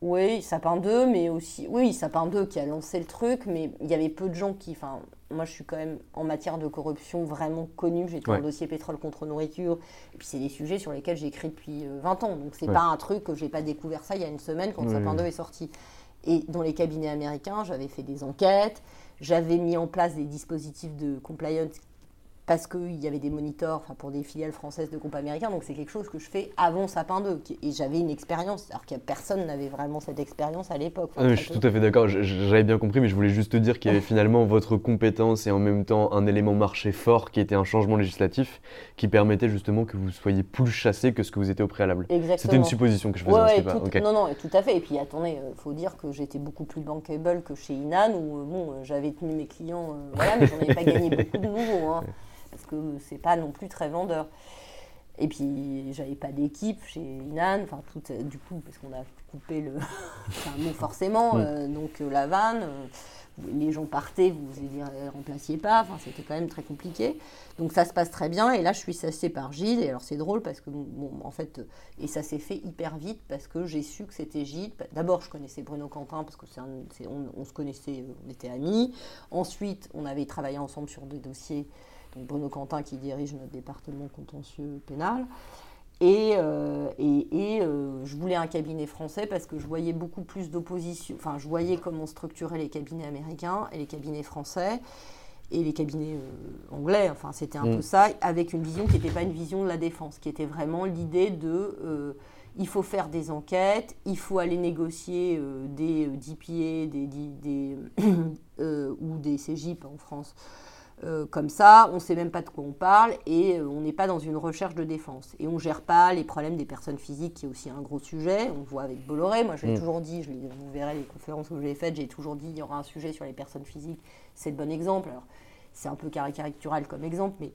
B: Oui, Sapin 2, mais aussi. Oui, Sapin 2 qui a lancé le truc, mais il y avait peu de gens qui. Enfin, moi, je suis quand même en matière de corruption vraiment connue. J'étais
A: Ouais.
B: en dossier pétrole contre nourriture. Et puis, c'est des sujets sur lesquels j'écris depuis euh, 20 ans. Donc, c'est
A: Ouais.
B: pas un truc que j'ai pas découvert ça il y a une semaine quand
A: Oui,
B: Sapin
A: oui.
B: 2 est sorti. Et dans les cabinets américains, j'avais fait des enquêtes, j'avais mis en place des dispositifs de compliance parce qu'il y avait des monitors pour des filiales françaises de groupes américains. Donc c'est quelque chose que je fais avant Sapin 2. qui- Et j'avais une expérience, alors que personne n'avait vraiment cette expérience à l'époque. Enfin, très
A: je suis tout à fait d'accord, j'avais bien compris, mais je voulais juste te dire qu'il y avait finalement votre compétence et en même temps un élément marché fort qui était un changement législatif qui permettait justement que vous soyez plus chassé que ce que vous étiez au préalable.
B: Exactement.
A: C'était une supposition que je faisais,
B: Ouais,
A: hein,
B: ouais,
A: pas.
B: tout-. Non, non, tout à fait. Et puis attendez, il faut dire que j'étais beaucoup plus bankable que chez Inan, où euh, bon, euh, j'avais tenu mes clients, euh, voilà, mais j'en avais pas gagné beaucoup de nouveaux, hein, parce que c'est pas non plus très vendeur. Et puis j'avais pas d'équipe chez Inan, enfin tout, euh, du coup, parce qu'on a coupé le, un mot forcément, euh, donc euh, la vanne. euh, les gens partaient, vous ne les remplaciez pas, enfin, c'était quand même très compliqué. Donc ça se passe très bien, et là je suis sassée par Gilles, et alors c'est drôle parce que, bon, en fait, et ça s'est fait hyper vite parce que j'ai su que c'était Gilles. D'abord je connaissais Bruno Quentin parce que c'est un- c'est- on, on se connaissait, on était amis. Ensuite on avait travaillé ensemble sur des dossiers, donc Bruno Quentin qui dirige notre département contentieux pénal. Et, euh, et, et, euh, je voulais un cabinet français parce que je voyais beaucoup plus d'opposition. Enfin, je voyais comment structuraient les cabinets américains et les cabinets français et les cabinets euh, anglais. Enfin, c'était un
A: Mm.
B: peu ça, avec une vision qui n'était pas une vision de la défense, qui était vraiment l'idée de il faut faire des enquêtes, il faut aller négocier des DPA des, des, euh, ou des CGIP en France. Euh, comme ça, on ne sait même pas de quoi on parle et euh, on n'est pas dans une recherche de défense. Et on ne gère pas les problèmes des personnes physiques, qui est aussi un gros sujet. On le voit avec Bolloré. Moi, je l'ai
A: Mm.
B: toujours dit, je vous verrez les conférences que j'ai faites, j'ai toujours dit il y aura un sujet sur les personnes physiques. C'est le bon exemple. Alors, c'est un peu caricatural comme exemple, mais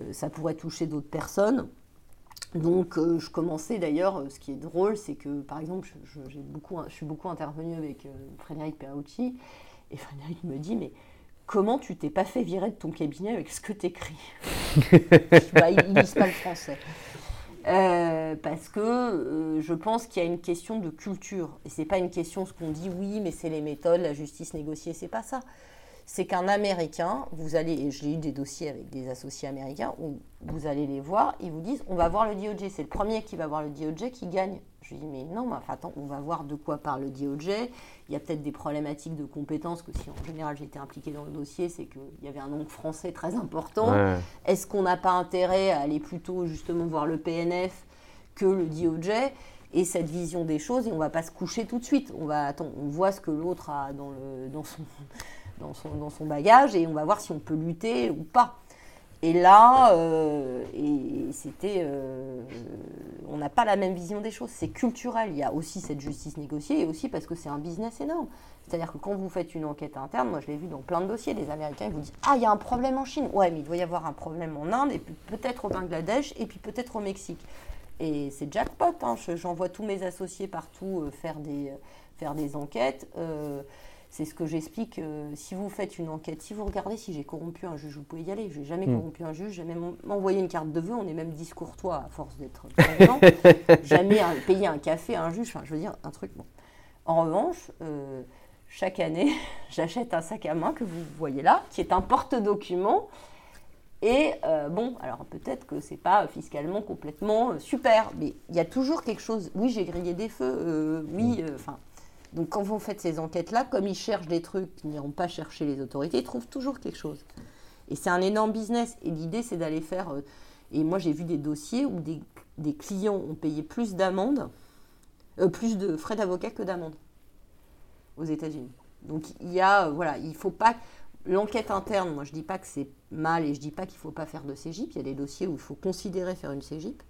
B: euh, ça pourrait toucher d'autres personnes. Donc, euh, je commençais d'ailleurs, ce qui est drôle, c'est que par exemple, je, beaucoup, je suis beaucoup intervenue avec Frédéric Perucci, et Frédéric me dit Mais comment tu t'es pas fait virer de ton cabinet avec ce que t'écris bah, Ils ne lisent pas le français. Euh, parce que euh, je pense qu'il y a une question de culture. Et c'est pas une question ce qu'on dit, oui, mais c'est les méthodes, la justice négociée, c'est pas ça. C'est qu'un Américain, vous allez, et j'ai eu des dossiers avec des associés américains, où vous allez les voir, ils vous disent, on va voir le DOJ, c'est le premier qui va voir le DOJ qui gagne. Je lui dis, mais non, mais attends, on va voir de quoi parle le DOJ. Il y a peut-être des problématiques de compétences, que si en général j'étais impliquée dans le dossier, c'est qu'il y avait un nom français très important. Est-ce qu'on n'a pas intérêt à aller plutôt justement voir le PNF que le DOJ et cette vision des choses et on va pas se coucher tout de suite. On va attends, on voit ce que l'autre a dans, le, dans, son, dans, son, dans son bagage et on va voir si on peut lutter ou pas. Et là, euh, et c'était, euh, on n'a pas la même vision des choses. C'est culturel. Il y a aussi cette justice négociée et aussi parce que c'est un business énorme. C'est-à-dire que quand vous faites une enquête interne, moi je l'ai vu dans plein de dossiers, les Américains ils vous disent Ah, il y a un problème en Chine. Ouais, mais il doit y avoir un problème en Inde, et puis peut-être au Bangladesh, et puis peut-être au Mexique. Et c'est jackpot. Hein. J'envoie tous mes associés partout euh, faire, des, faire des enquêtes. C'est ce que j'explique. Euh, si vous faites une enquête, si vous regardez si j'ai corrompu un juge, vous pouvez y aller. Je n'ai jamais hmm. corrompu un juge, j'ai même envoyé une carte de vœux. On est même discourtois à force d'être jamais payé un café à un juge. Enfin, je veux dire, un truc. Bon. En revanche, euh, chaque année, j'achète un sac à main que vous voyez là, qui est un porte-document. Et euh, bon, alors peut-être que c'est pas fiscalement complètement super, mais il y a toujours quelque chose. Oui, j'ai grillé des feux. oui, hmm. enfin. Donc quand vous faites ces enquêtes-là, comme ils cherchent des trucs qu'ils n'iront pas chercher les autorités, ils trouvent toujours quelque chose. Et c'est un énorme business. Et l'idée, c'est d'aller faire... Euh, et moi, j'ai vu des dossiers où des, clients ont payé plus d'amendes, euh, plus de frais d'avocat que d'amendes aux États-Unis. Donc il y a, euh, voilà, il faut pas... L'enquête interne, moi je dis pas que c'est mal et je dis pas qu'il faut pas faire de CGIP. Il y a des dossiers où il faut considérer faire une CGIP.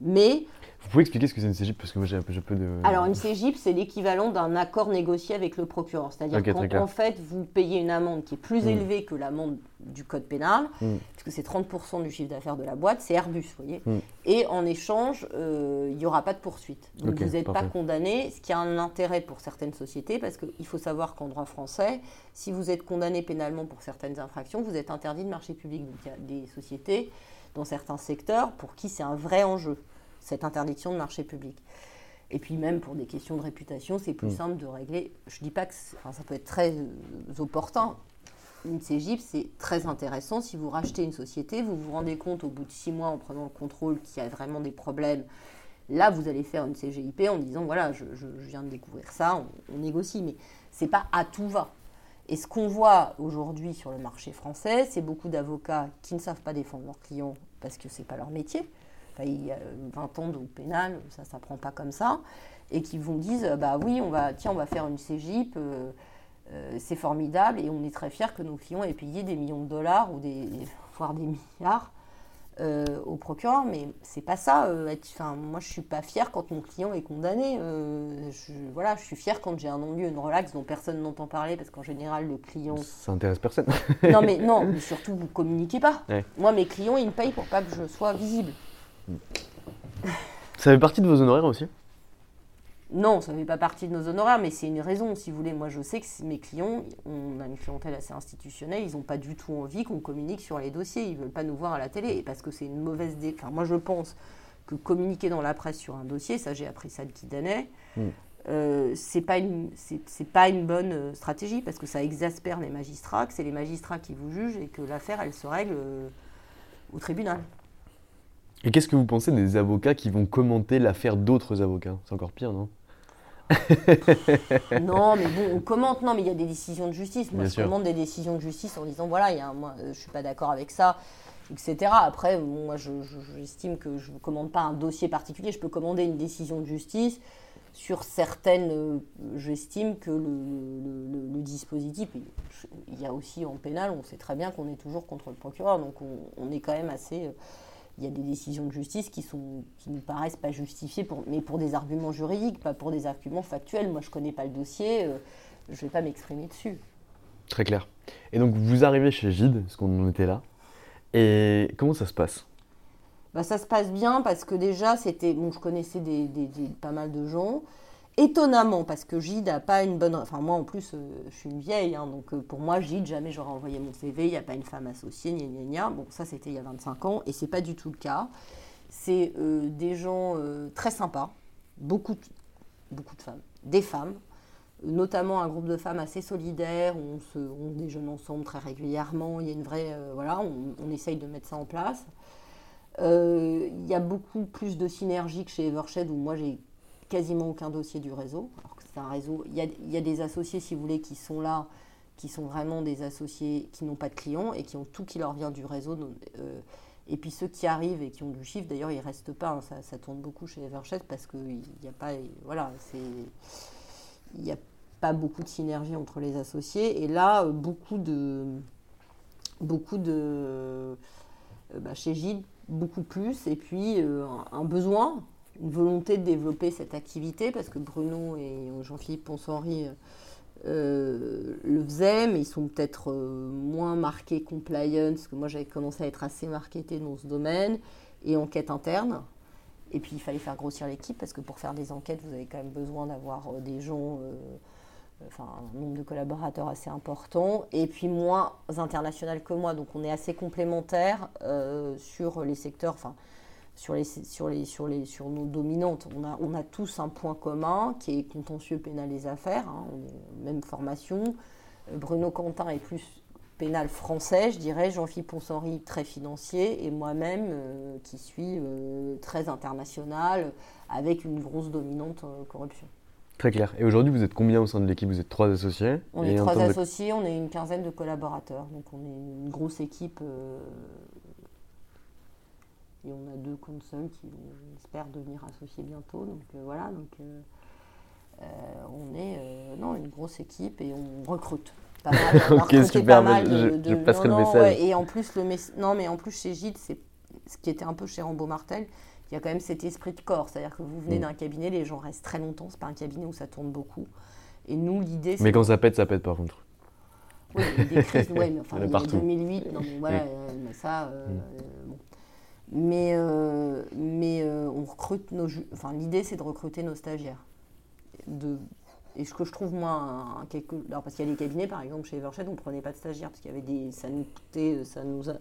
B: Mais.
A: Vous pouvez expliquer ce que c'est une CGIP Parce que moi j'ai un peu, de.
B: Alors, une CGIP, c'est l'équivalent d'un accord négocié avec le procureur. C'est-à-dire qu'en fait, vous payez une amende qui est plus hmm. élevée que l'amende du code pénal, hmm. puisque c'est 30% du chiffre d'affaires de la boîte, c'est Airbus, vous voyez. Hmm. Et en échange, euh, il n'y aura pas de poursuite. Donc, vous n'êtes pas condamné, ce qui a un intérêt pour certaines sociétés, parce qu'il faut savoir qu'en droit français, si vous êtes condamné pénalement pour certaines infractions, vous êtes interdit de marché public. Donc, il y a des sociétés dans certains secteurs pour qui c'est un vrai enjeu, cette interdiction de marché public. Et puis même pour des questions de réputation, c'est plus mm. simple de régler. Je ne dis pas que ça peut être très euh, opportun. Une CGIP, c'est très intéressant. Si vous rachetez une société, vous vous rendez compte au bout de six mois en prenant le contrôle qu'il y a vraiment des problèmes. Là, vous allez faire une CGIP en disant voilà, je, viens de découvrir ça, on, on négocie. Mais c'est pas à tout va. Et ce qu'on voit aujourd'hui sur le marché français, c'est beaucoup d'avocats qui ne savent pas défendre leurs clients parce que ce n'est pas leur métier. il y a 20 ans de pénal, ça ne s'apprend pas comme ça. Et qui vous disent, bah oui, on va, tiens, on va faire une CGIP, euh, euh, c'est formidable, et on est très fiers que nos clients aient payé des millions de dollars, ou des, voire des milliards, euh, au procureur, mais c'est pas ça. Euh, moi, je suis pas fière quand mon client est condamné. Euh, je, voilà, je suis fière quand j'ai un non-lieu, une relax dont personne n'entend parler, parce qu'en général, le client.
A: Ça intéresse personne.
B: non, mais non, mais surtout, vous communiquez pas. Moi, mes clients, ils me payent pour pas que je sois visible.
A: Ça fait partie de vos honoraires aussi?
B: Non, ça ne fait pas partie de nos honoraires, mais c'est une raison, si vous voulez. Moi, je sais que mes clients, on a une clientèle assez institutionnelle, ils n'ont pas du tout envie qu'on communique sur les dossiers. Ils ne veulent pas nous voir à la télé, parce que c'est une mauvaise... idée. Enfin, moi, je pense que communiquer dans la presse sur un dossier, ça, j'ai appris ça de qui mm. euh, c'est pas une c'est pas une bonne euh, stratégie parce que ça exaspère les magistrats, que c'est les magistrats qui vous jugent et que l'affaire elle se règle euh, au tribunal.
A: Et qu'est-ce que vous pensez des avocats qui vont commenter l'affaire d'autres avocats? C'est encore pire, non?
B: non, mais bon, on commente. Non, mais il y a des décisions de justice. Moi, je commente des décisions de justice en disant voilà, il y a moi, euh, je suis pas d'accord avec ça, etc. Après, moi, j'estime que je ne commande pas un dossier particulier. Je peux commander une décision de justice sur certaines. Euh, j'estime que le, dispositif, il y a aussi en pénal, on sait très bien qu'on est toujours contre le procureur, donc on, est quand même assez. Euh, il y a des décisions de justice qui sont qui nous paraissent pas justifiées, pour, mais pour des arguments juridiques, pas pour des arguments factuels. Moi, je connais pas le dossier, euh, je vais pas m'exprimer dessus.
A: Très clair. Et donc, vous arrivez chez Gide, parce qu'on était là. Et comment ça se passe?
B: Bah, Ça se passe bien parce que déjà, c'était bon, je connaissais des, pas mal de gens étonnamment, parce que Gide n'a pas une bonne. Enfin, moi en plus, euh, je suis une vieille, hein, donc euh, pour moi, Gide, jamais j'aurais envoyé mon CV, il n'y a pas une femme associée, gna gna gna. Bon, ça c'était il y a 25 ans, et c'est pas du tout le cas. C'est euh, des gens très sympas, beaucoup de, beaucoup de femmes, des femmes, notamment un groupe de femmes assez solidaire, où on, se, déjeune ensemble très régulièrement, il y a une vraie... voilà, on, on essaye de mettre ça en place. Il y a beaucoup plus de synergie que chez Evershed, où moi j'ai quasiment aucun dossier du réseau. Il y, a, des associés, si vous voulez, qui sont là, qui sont vraiment des associés qui n'ont pas de clients et qui ont tout qui leur vient du réseau. Euh, et puis ceux qui arrivent et qui ont du chiffre, d'ailleurs, ils restent pas. hein, ça, tourne beaucoup chez Evershed parce qu'il n'y a pas. Voilà. Il n'y a pas beaucoup de synergie entre les associés. Et là, euh, beaucoup de. Beaucoup de. euh, bah, chez Gilles, beaucoup plus. Et puis, un besoin, une volonté de développer cette activité parce que Bruno et Jean-Philippe Ponshenry euh, euh, le faisaient, mais ils sont peut-être euh, moins marqués compliance, parce que moi j'avais commencé à être assez marketé dans ce domaine, et enquête interne. Et puis il fallait faire grossir l'équipe, parce que pour faire des enquêtes, vous avez quand même besoin d'avoir euh, des gens, enfin un nombre de collaborateurs assez important, et puis moins international que moi, donc on est assez complémentaires sur les secteurs, enfin sur, les, sur, les, sur, les, sur nos dominantes. On a, on a tous un point commun qui est contentieux pénal des affaires, hein, on est même formation. Bruno Quentin est plus pénal français, je dirais, Jean-Philippe Ponshenry très financier, et moi-même euh, qui suis euh, très international, avec une grosse dominante euh, corruption.
A: Très clair. Et aujourd'hui, vous êtes combien au sein de l'équipe? Vous êtes trois associés
B: On est trois
A: de-
B: associés, on est une quinzaine de collaborateurs, donc on est une grosse équipe. Et on a deux consoles qui on espère devenir associés bientôt. Donc euh, voilà, donc euh, euh, on est non, une grosse équipe et on recrute. Pas mal, on
A: Ok,
B: recruté
A: super,
B: pas mal
A: je-
B: de-
A: je
B: de-
A: passerai
B: non,
A: le message.
B: ouais, et en plus, le non, mais en plus chez Gilles, c'est ce qui était un peu chez Rambo Martel, il y a quand même cet esprit de corps. C'est-à-dire que vous venez
A: Mm.
B: d'un cabinet, les gens restent très longtemps. C'est pas un cabinet où ça tourne beaucoup. Et nous, l'idée, c'est
A: Mais quand ça pète, ça pète par contre.
B: oui, il y a eu des crises, ouais, mais enfin,
A: Il y en a
B: il y a
A: partout.
B: 2008, non, mais voilà,
A: Oui.
B: euh, mais ça, euh,
A: Mm.
B: bon. Mais, euh, mais euh, on recrute nos, enfin, l'idée, c'est de recruter nos stagiaires. De, et ce que je trouve, moi, un- un quelque, alors parce qu'il y a des cabinets, par exemple, chez Evershed, on ne prenait pas de stagiaires, parce qu'il y avait des, ça nous coûtait, ça nous a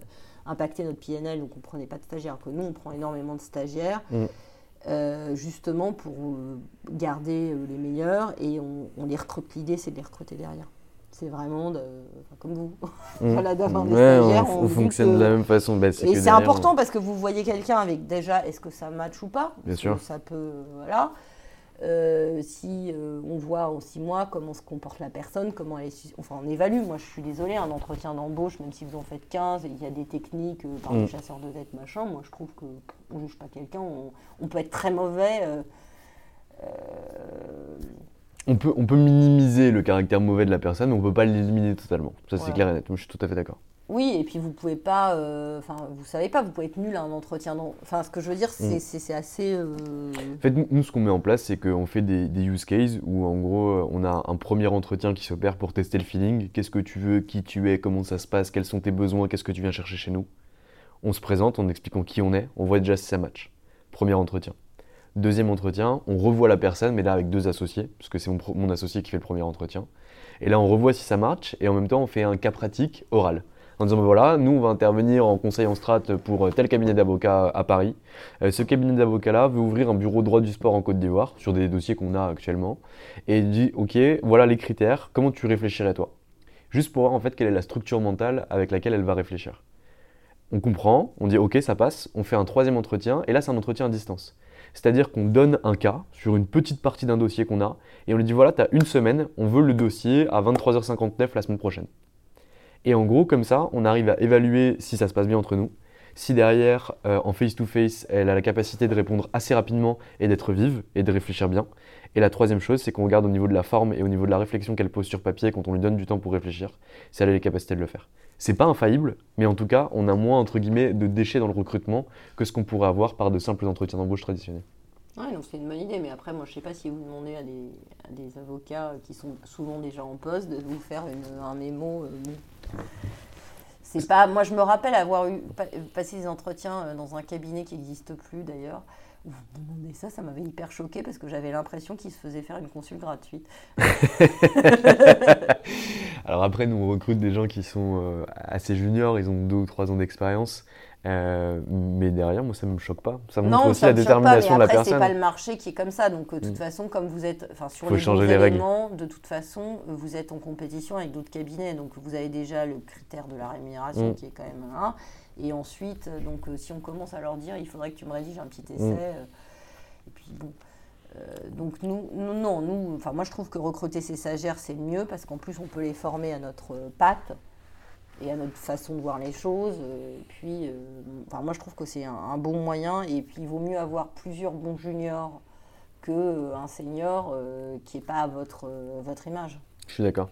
B: impacté notre PNL, donc on ne prenait pas de stagiaires. Que nous, on prend énormément de stagiaires.
A: Mm.
B: euh, justement pour garder les meilleurs et on, on les recrute. L'idée, c'est de les recruter derrière. C'est vraiment de, enfin, comme vous. Voilà, d'avoir des
A: Ouais,
B: stagiaires,
A: on, fonctionne
B: que-
A: de la même façon. Bah,
B: Et c'est important parce que vous voyez quelqu'un avec déjà, est-ce que ça match ou pas?
A: Bien sûr.
B: Ça peut, voilà. Euh, si euh, on voit en six mois comment se comporte la personne, comment elle est, enfin on évalue. Moi je suis désolée, un entretien d'embauche, même si vous en faites 15, et il y a des techniques euh, par
A: Mm.
B: les chasseurs de tête, machin, moi je trouve que pff, on juge pas quelqu'un, on, on peut être très mauvais. Euh, euh,
A: On peut, on peut minimiser le caractère mauvais de la personne, mais on peut pas l'éliminer totalement. Ça, c'est
B: Voilà.
A: clair et net. Je suis tout à fait d'accord.
B: Oui, et puis vous pouvez pas, euh, enfin vous savez pas, vous pouvez être nul à un entretien. Enfin ce que je veux dire, c'est
A: Mm.
B: assez. euh,
A: En fait, nous, ce qu'on met en place, c'est qu'on fait des, des use cases où, en gros, euh, on a un premier entretien qui s'opère pour tester le feeling. Qu'est-ce que tu veux, qui tu es, comment ça se passe, quels sont tes besoins, qu'est-ce que tu viens chercher chez nous? On se présente en expliquant qui on est, on voit déjà si ça match. Premier entretien. Deuxième entretien, on revoit la personne, mais là avec deux associés, parce que c'est mon, associé qui fait le premier entretien. Et là, on revoit si ça marche, et en même temps, on fait un cas pratique oral. En disant, ben voilà, nous, on va intervenir en conseil en strat pour tel cabinet d'avocats à Paris. Euh, ce cabinet d'avocats-là veut ouvrir un bureau droit du sport en Côte d'Ivoire, sur des dossiers qu'on a actuellement. Et il dit, ok, voilà les critères, comment tu réfléchirais toi? Juste pour voir en fait quelle est la structure mentale avec laquelle elle va réfléchir. On comprend, on dit ok, ça passe, on fait un troisième entretien, et là c'est un entretien à distance. C'est-à-dire qu'on donne un cas sur une petite partie d'un dossier qu'on a, et on lui dit voilà, tu une semaine, on veut le dossier à 23h59 la semaine prochaine. Et en gros, comme ça, on arrive à évaluer si ça se passe bien entre nous, si derrière, euh, en face-to-face, elle a la capacité de répondre assez rapidement et d'être vive et de réfléchir bien. Et la troisième chose, c'est qu'on regarde au niveau de la forme et au niveau de la réflexion qu'elle pose sur papier quand on lui donne du temps pour réfléchir, si elle a les capacités de le faire. C'est pas infaillible, mais en tout cas, on a moins, entre guillemets, de déchets dans le recrutement que ce qu'on pourrait avoir par de simples entretiens d'embauche traditionnels.
B: Ouais, donc c'est une bonne idée, mais après, moi, je sais pas si vous demandez à des, avocats qui sont souvent déjà en poste de vous faire une- un mémo. euh. C'est pas. Moi, je me rappelle avoir eu pa- passé des entretiens euh, dans un cabinet qui n'existe plus d'ailleurs. Vous me demandez ça, ça m'avait hyper choqué parce que j'avais l'impression qu'ils se faisaient faire une consulte gratuite.
A: Alors après, nous, on recrute des gens qui sont euh, assez juniors, ils ont deux ou trois ans d'expérience. Euh, mais derrière, moi, ça ne me choque pas. Ça
B: Non,
A: montre aussi
B: ça
A: la
B: choque pas,
A: détermination
B: mais
A: de la
B: après, c'est
A: personne.
B: pas le marché qui est comme ça. Donc, euh, de toute
A: Mm.
B: façon, comme vous êtes, enfin, sur
A: Faut
B: les
A: changer les règles.
B: de toute façon, vous êtes en compétition avec d'autres cabinets. Donc, vous avez déjà le critère de la rémunération
A: Mm.
B: qui est quand même un. Et ensuite, euh, donc, euh, si on commence à leur dire, il faudrait que tu me rédiges un petit essai.
A: Mm.
B: euh, et puis, bon. donc nous, nous, non, nous, enfin moi je trouve que recruter ces stagiaires c'est mieux parce qu'en plus on peut les former à notre patte et à notre façon de voir les choses. Et puis, enfin, moi, je trouve que c'est un, un bon moyen. Et puis, il vaut mieux avoir plusieurs bons juniors qu'un senior qui n'est pas à votre, votre image.
A: Je suis d'accord.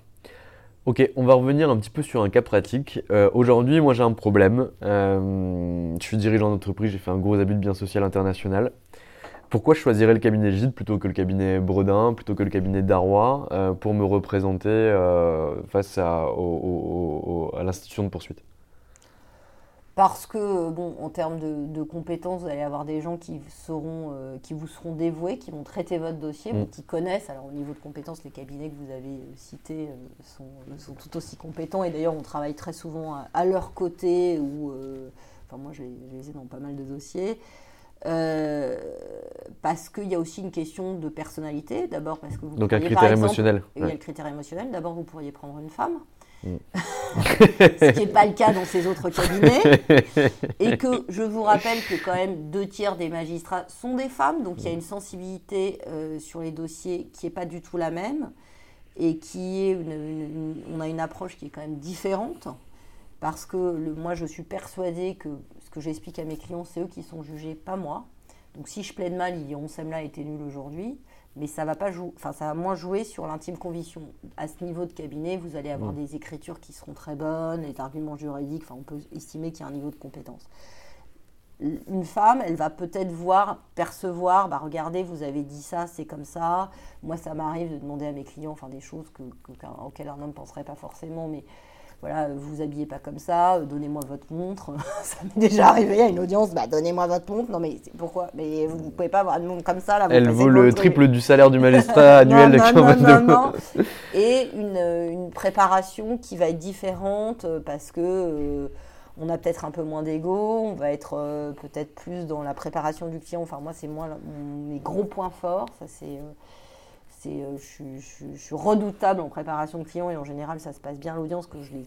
A: Ok, on va revenir un petit peu sur un cas pratique. Euh, Aujourd'hui, moi j'ai un problème. Euh, je suis dirigeant d'entreprise, j'ai fait un gros abus de bien social international. Pourquoi je choisirais le cabinet Gide plutôt que le cabinet Bredin, plutôt que le cabinet Darrois euh, pour me représenter euh, face à, l'institution de poursuite?
B: Parce que, bon, en termes de, de compétences, vous allez avoir des gens qui, seront, euh, qui vous seront dévoués, qui vont traiter votre dossier,
A: Mm.
B: qui connaissent. Alors, au niveau de compétences, les cabinets que vous avez euh, cités euh, sont, sont tout aussi compétents. Et d'ailleurs, on travaille très souvent à, à leur côté. Ou, euh, enfin, moi, je les, ai dans pas mal de dossiers. Euh, parce qu'il y a aussi une question de personnalité. D'abord, parce que vous
A: Donc un
B: pourriez, par
A: critère
B: exemple,
A: émotionnel.
B: il y a
A: Ouais.
B: le critère émotionnel. D'abord, vous pourriez prendre une femme. Ce qui n'est pas le cas dans ces autres cabinets. Et que je vous rappelle que quand même deux tiers des magistrats sont des femmes. Donc il y a une sensibilité euh, sur les dossiers qui n'est pas du tout la même. Et qui est on a une approche qui est quand même différente. Parce que moi, je suis persuadée que ce que j'explique à mes clients, c'est eux qui sont jugés, pas moi. Donc si je plaide mal, ils diront Semla été nul aujourd'hui, mais ça va pas jouer, enfin ça va moins jouer sur l'intime conviction. À ce niveau de cabinet, vous allez avoir des écritures qui seront très bonnes, les arguments juridiques, enfin on peut estimer qu'il y a un niveau de compétence. Une femme, elle va peut-être voir, percevoir, bah regardez, vous avez dit ça, c'est comme ça. Moi, ça m'arrive de demander à mes clients, enfin des choses que, auxquelles un homme ne penserait pas forcément, mais voilà, vous vous habillez pas comme ça, euh, donnez-moi votre montre. ça m'est déjà arrivé à une audience, bah donnez-moi votre montre. Non mais pourquoi? Mais vous ne pouvez pas avoir une montre comme ça là. vous
A: Elle vaut le triple du salaire du magistrat annuel
B: non,
A: qui
B: non, non,
A: de
B: non. Et une, euh, une préparation qui va être différente euh, parce que euh, on a peut-être un peu moins d'ego, on va être euh, peut-être plus dans la préparation du client. Enfin moi c'est moi là, mon- mes gros points forts. Ça c'est euh, je, suis- redoutable en préparation de clients et en général ça se passe bien l'audience que je les,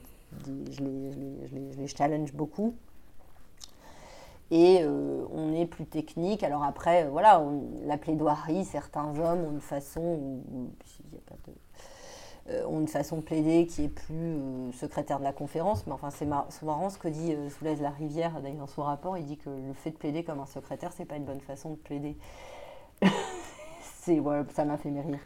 B: challenge beaucoup. Et euh, on est plus technique. Alors après, euh, voilà, la plaidoirie, certains hommes ont une façon, de- ont une façon de plaider qui est plus secrétaire de la conférence. Mais enfin, c'est mar- c'est marrant ce que dit euh, Soulaise la Rivière dans son rapport. Il dit que le fait de plaider comme un secrétaire, c'est pas une bonne façon de plaider. C'est ça m'a fait rire.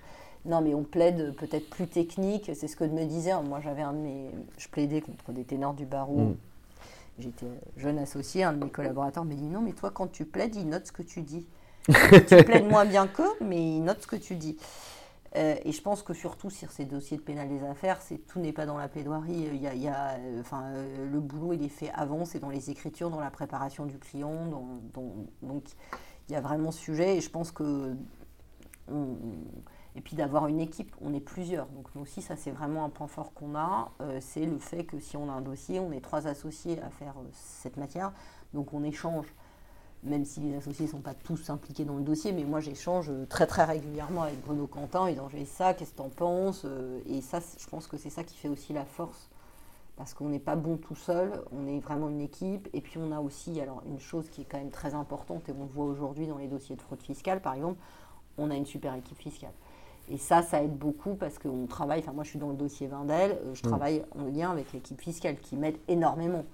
B: Non, mais on plaide peut-être plus technique. C'est ce que me disait. Moi, j'avais un de mes, je plaidais contre des ténors du barreau.
A: Mm.
B: J'étais jeune associé, un de mes collaborateurs me dit non, mais toi, quand tu plaides, il note ce que tu dis. tu plaides moins bien qu'eux, mais il note ce que tu dis. Euh, et je pense que surtout sur ces dossiers de pénal des affaires, c'est tout n'est pas dans la plaidoirie. Il y a, il y a, euh, enfin, euh, le boulot, il est fait avant, c'est dans les écritures, dans la préparation du client. dans- dans- donc, il y a vraiment ce sujet. Et je pense que. Et puis d'avoir une équipe, on est plusieurs. Donc nous aussi, ça c'est vraiment un point fort qu'on a. Euh, c'est le fait que si on a un dossier, on est trois associés à faire euh, cette matière. Donc on échange même si les associés ne sont pas tous impliqués dans le dossier, mais moi j'échange euh, très très régulièrement avec Bruno Quentin, et j'ai ça, qu'est-ce que t'en penses Et ça, je pense que c'est ça qui fait aussi la force, parce qu'on n'est pas bon tout seul, on est vraiment une équipe, et puis on a aussi alors une chose qui est quand même très importante, et on le voit aujourd'hui dans les dossiers de fraude fiscale par exemple, on a une super équipe fiscale. Et ça, ça aide beaucoup parce qu'on travaille, enfin moi je suis dans le dossier Vindel, euh, je travaille en lien avec l'équipe fiscale qui m'aide énormément.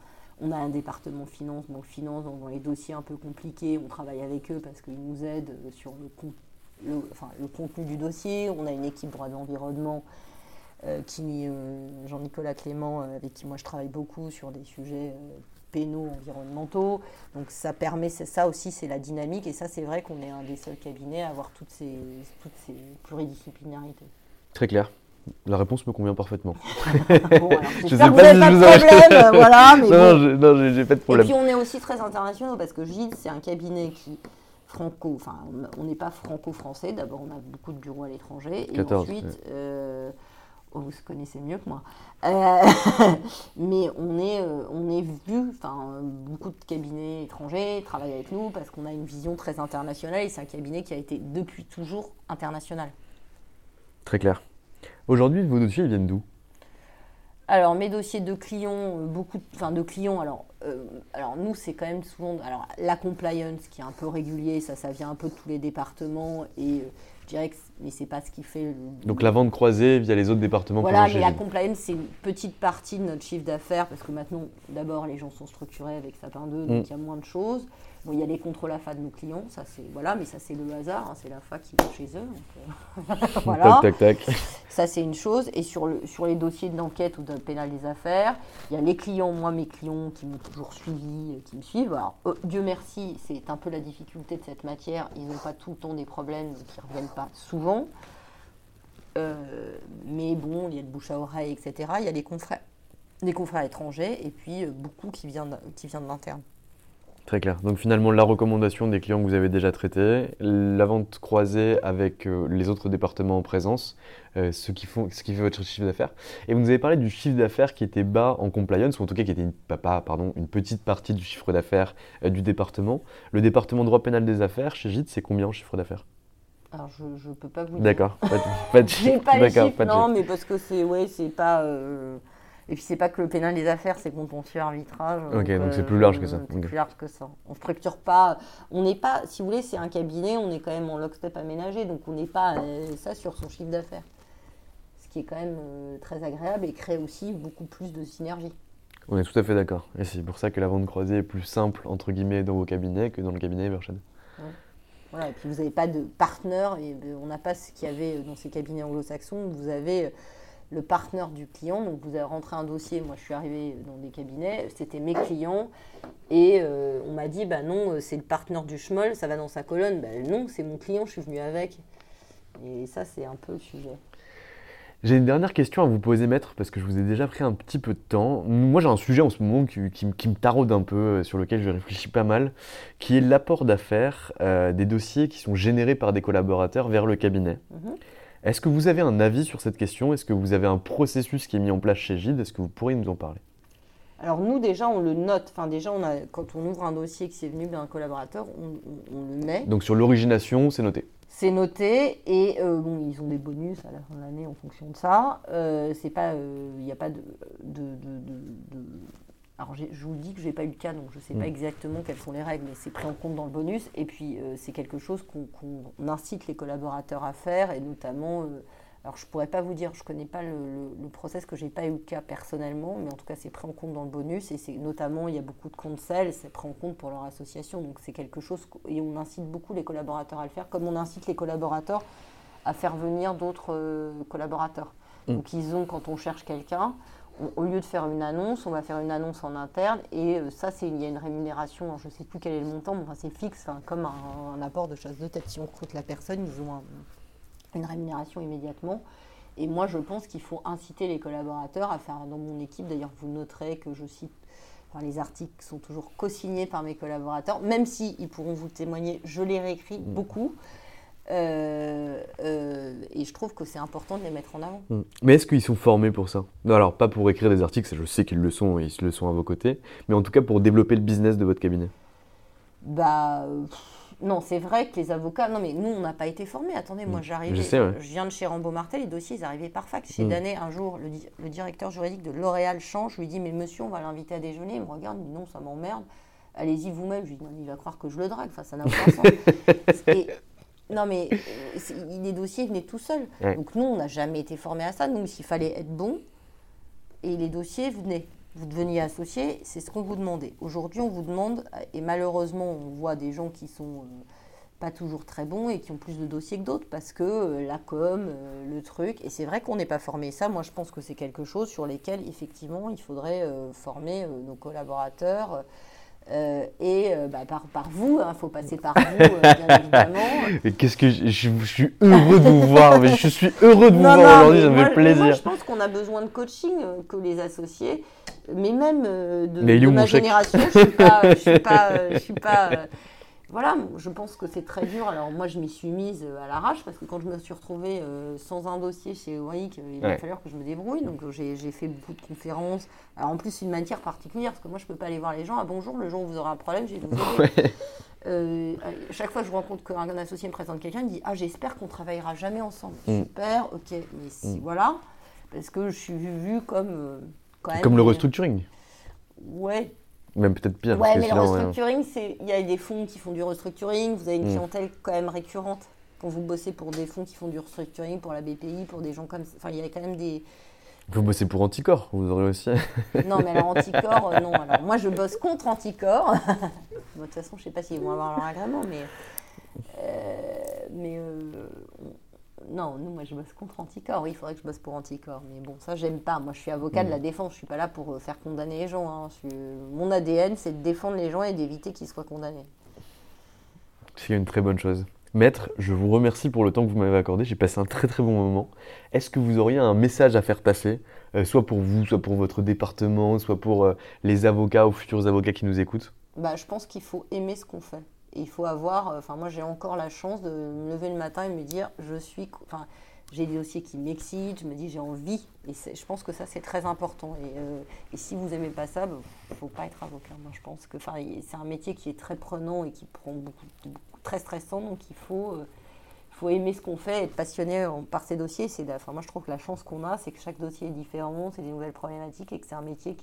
B: On a un département finance, donc finance, donc dans les dossiers un peu compliqués, on travaille avec eux parce qu'ils nous aident euh, sur le, con- le- enfin, le contenu du dossier. On a une équipe droit de l'environnement euh, qui, euh, Jean-Nicolas Clément, euh, avec qui moi je travaille beaucoup sur des sujets pénaux, environnementaux. Donc ça permet, ça aussi, c'est la dynamique. Et ça, c'est vrai qu'on est un des seuls cabinets à avoir toutes ces, toutes ces pluridisciplinarités.
A: Très clair. La réponse me convient parfaitement.
B: Bon, alors,
A: Je sais
B: vous
A: pas si
B: pas
A: je
B: de
A: vous aurais-
B: problème, euh, voilà, mais
A: non,
B: bon.
A: non, j'ai pas de
B: Et
A: problème.
B: puis on est aussi très internationaux parce que Gilles, c'est un cabinet qui franco, enfin on- on n'est pas franco-français. D'abord, on a beaucoup de bureaux à l'étranger et
A: 14,
B: ensuite
A: ouais.
B: euh, Oh, vous connaissez mieux que moi. Euh, mais on est, euh, on est vu, enfin, beaucoup de cabinets étrangers travaillent avec nous parce qu'on a une vision très internationale et c'est un cabinet qui a été depuis toujours international.
A: Très clair. Aujourd'hui, vos dossiers ils viennent d'où?
B: Alors, mes dossiers de clients, euh, beaucoup, de- enfin, de clients, alors, euh, alors nous, c'est quand même souvent, alors, la compliance qui est un peu régulier, ça, ça vient un peu de tous les départements et dirais que, mais c'est pas ce qui fait le,
A: Donc la vente croisée via les autres départements
B: Voilà, mais la compliance, c'est une petite partie de notre chiffre d'affaires parce que maintenant, d'abord, les gens sont structurés avec Sapin 2, donc
A: Mm.
B: il y a moins de choses. Bon, il y a les contrôles AFA de nos clients, ça c'est voilà, mais ça c'est le hasard, hein, c'est la FA qui va chez eux. donc, euh, voilà.
A: Tac, tac, tac.
B: Ça, c'est une chose. Et sur, le, sur les dossiers d'enquête ou de pénal des affaires, il y a les clients, moi, mes clients qui m'ont toujours suivi, euh, qui me suivent. Alors, euh, Dieu merci, c'est un peu la difficulté de cette matière. Ils n'ont pas tout le temps des problèmes donc ils ne reviennent pas souvent. Euh, mais bon, il y a le bouche à oreille, etc. Il y a les confrères, les confrères étrangers et puis beaucoup qui viennent, qui viennent de l'interne.
A: Très clair. Donc finalement, la recommandation des clients que vous avez déjà traités, la vente croisée avec euh, les autres départements en présence, euh, ce, qui font, ce qui fait votre chiffre d'affaires. Et vous nous avez parlé du chiffre d'affaires qui était bas en compliance, ou en tout cas qui était une, pas- pas- pardon, une petite partie du chiffre d'affaires euh, du département. Le département droit pénal des affaires, chez Gide, c'est combien en chiffre d'affaires?
B: Alors, je ne peux pas vous dire.
A: D'accord. Pas de, pas de chiffre.
B: pas les
A: D'accord,
B: chiffres,
A: pas de
B: non,
A: chiffre.
B: mais parce que c'est, ouais, c'est pas. euh, Et puis c'est pas que le pénal des affaires, c'est contentieux arbitrage.
A: Ok, donc c'est plus large que ça.
B: C'est
A: Ok.
B: plus large que ça. On structure pas. On n'est pas, si vous voulez, c'est un cabinet, on est quand même en lockstep aménagé, donc on n'est pas euh, ça sur son chiffre d'affaires. Ce qui est quand même euh, très agréable et crée aussi beaucoup plus de synergie.
A: On est tout à fait d'accord. Et c'est pour ça que la vente croisée est plus simple, entre guillemets, dans vos cabinets que dans le cabinet Evershed.
B: Voilà, et puis vous n'avez pas de partenaire, et euh, on n'a pas ce qu'il y avait dans ces cabinets anglo-saxons, vous avez euh, le partenaire du client, donc vous avez rentré un dossier, moi je suis arrivée dans des cabinets, c'était mes clients, et euh, on m'a dit, bah non, euh, c'est le partenaire du schmoll, ça va dans sa colonne, bah non, c'est mon client, je suis venue avec. Et ça, c'est un peu le sujet.
A: J'ai une dernière question à vous poser, maître, parce que je vous ai déjà pris un petit peu de temps. Moi, j'ai un sujet en ce moment qui, qui me- qui me taraude un peu, euh, sur lequel je réfléchis pas mal, qui est l'apport d'affaires euh, des dossiers qui sont générés par des collaborateurs vers le cabinet.
B: Mhm.
A: Est-ce que vous avez un avis sur cette question? Est-ce que vous avez un processus qui est mis en place chez Gide? Est-ce que vous pourriez nous en parler?
B: Alors nous, déjà, on le note, enfin déjà, on a, quand on ouvre un dossier qui est venu d'un collaborateur, on- on- on le met.
A: Donc sur l'origination, c'est noté.
B: C'est noté et euh, bon, ils ont des bonus à la fin de l'année en fonction de ça. Euh, c'est pas, il n'y a pas de, de, de- de- de- Alors je vous dis que j'ai pas eu le cas, donc je sais pas
A: Mm.
B: exactement quelles sont les règles, mais c'est pris en compte dans le bonus. Et puis euh, c'est quelque chose qu'on incite les collaborateurs à faire et notamment. euh, alors je pourrais pas vous dire, je connais pas le, le, le process que j'ai pas eu le cas personnellement, mais en tout cas c'est pris en compte dans le bonus et c'est notamment il y a beaucoup de comptes sel, c'est pris en compte pour leur association, donc c'est quelque chose et on incite beaucoup les collaborateurs à le faire, comme on incite les collaborateurs à faire venir d'autres euh, collaborateurs.
A: Mm.
B: Donc ils ont quand on cherche quelqu'un, au lieu de faire une annonce, on va faire une annonce en interne et euh, ça c'est il y a une rémunération, je sais plus quel est le montant, mais enfin, c'est fixe, enfin, comme un, un apport de chasse de tête. Si on recrute la personne, ils ont un- une rémunération immédiatement. Et moi, je pense qu'il faut inciter les collaborateurs à faire, dans mon équipe, d'ailleurs, vous noterez que je cite, enfin, les articles sont toujours co-signés par mes collaborateurs, même si ils pourront vous témoigner, je les réécris beaucoup. Euh, euh, et je trouve que c'est important de les mettre en avant.
A: Mm. Mais est-ce qu'ils sont formés pour ça? Non, Alors, pas pour écrire des articles, ça, je sais qu'ils le sont et ils le sont à vos côtés, mais en tout cas pour développer le business de votre cabinet.
B: Bah, pff, non, c'est vrai que les avocats. Non, mais nous, on n'a pas été formés. Attendez, moi,
A: Mm.
B: j'arrive.
A: Je sais, ouais.
B: Je viens de chez Rambo Martel, les dossiers, ils arrivaient par fax. Chez
A: Mm.
B: Danet, un jour, le, di- le directeur juridique de L'Oréal change. Je lui dis, mais monsieur, on va l'inviter à déjeuner. Il me regarde, il me dit, non, ça m'emmerde. Allez-y vous-même. Je lui dis, non, il va croire que je le drague. Enfin, ça n'a aucun sens. Et- non, mais euh, les dossiers venaient tout seuls.
A: Ouais.
B: Donc, nous, on n'a jamais été formés à ça. Nous, s'il fallait être bon, et les dossiers venaient. Vous deveniez associé, c'est ce qu'on vous demandait. Aujourd'hui, on vous demande, et malheureusement, on voit des gens qui sont euh, pas toujours très bons et qui ont plus de dossiers que d'autres parce que euh, la com, euh, le truc, et c'est vrai qu'on n'est pas formé. Ça, moi, je pense que c'est quelque chose sur lesquels, effectivement, il faudrait former nos collaborateurs. Euh, et euh, bah, par, par vous, il faut passer par vous, euh, bien évidemment.
A: Qu'est-ce que je, je- je suis heureux de vous voir, mais je suis heureux de vous
B: Non,
A: voir aujourd'hui, ça me fait
B: mais Moi,
A: plaisir.
B: je pense qu'on a besoin de coaching euh, que les associés, mais même euh, de,
A: Mais
B: de ma génération. Je suis pas, je suis pas, euh, je suis pas. euh, voilà, je pense que c'est très dur. Alors moi, je m'y suis mise euh, à l'arrache parce que quand je me suis retrouvée euh, sans un dossier chez OIC, il va falloir que je me débrouille. Donc j'ai fait beaucoup de conférences. Alors en plus, une matière particulière parce que moi, je peux pas aller voir les gens. Ah bonjour, le jour où vous aurez un problème, j'ai vous euh, chaque fois que je rencontre qu'un associé me présente quelqu'un, il me dit Ah, j'espère qu'on travaillera jamais ensemble. Mm. Super, ok, mais si, mm. voilà, parce que je suis vue comme.
A: comme le restructuring.
B: Ouais,
A: même peut-être pire.
B: Ouais, mais le restructuring, il y a des fonds qui font du restructuring, vous avez une mm. clientèle quand même récurrente. Quand vous bossez pour des fonds qui font du restructuring, pour la BPI, pour des gens comme ça. Enfin, il y a quand même des.
A: Vous bossez pour Anticor, vous aurez aussi.
B: non, mais alors Anticor, euh, non. Alors, moi, je bosse contre Anticor. de toute façon, je ne sais pas s'ils vont avoir leur agrément, mais. Euh, mais euh, non, nous, moi, je bosse contre Anticor. Oui, il faudrait que je bosse pour Anticor. Mais bon, ça, j'aime pas. Moi, je suis avocat de la mm. défense. Je suis pas là pour euh, faire condamner les gens. Hein. Mon ADN, c'est de défendre les gens et d'éviter qu'ils soient condamnés.
A: C'est une très bonne chose. Maître, je vous remercie pour le temps que vous m'avez accordé. J'ai passé un très très bon moment. Est-ce que vous auriez un message à faire passer, euh, soit pour vous, soit pour votre département, soit pour euh, les avocats ou futurs avocats qui nous écoutent?
B: Bah, Je pense qu'il faut aimer ce qu'on fait il faut avoir, euh, enfin moi j'ai encore la chance de me lever le matin et me dire je suis, enfin j'ai des dossiers qui m'excitent, je me dis j'ai envie et je pense que ça c'est très important et, euh, si vous aimez pas ça, il bah, ne faut pas être avocat. Moi je pense que c'est un métier qui est très prenant et qui prend beaucoup, très stressant donc il faut euh, faut aimer ce qu'on fait, être passionné par ces dossiers. Enfin, moi, je trouve que la chance qu'on a, c'est que chaque dossier est différent, c'est des nouvelles problématiques et que c'est un métier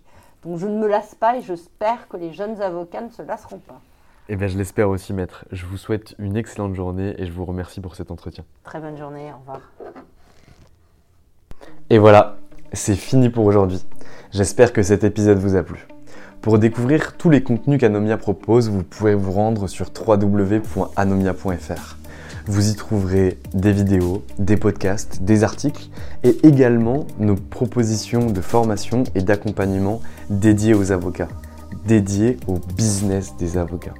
B: dont je ne me lasse pas et j'espère que les jeunes avocats ne se lasseront pas.
A: Eh bien, je l'espère aussi, maître. Je vous souhaite une excellente journée et je vous remercie pour cet entretien.
B: Très bonne journée, au revoir.
A: Et voilà, c'est fini pour aujourd'hui. J'espère que cet épisode vous a plu. Pour découvrir tous les contenus qu'Anomia propose, vous pouvez vous rendre sur www.anomia.fr. Vous y trouverez des vidéos, des podcasts, des articles et également nos propositions de formation et d'accompagnement dédiées aux avocats, dédiées au business des avocats.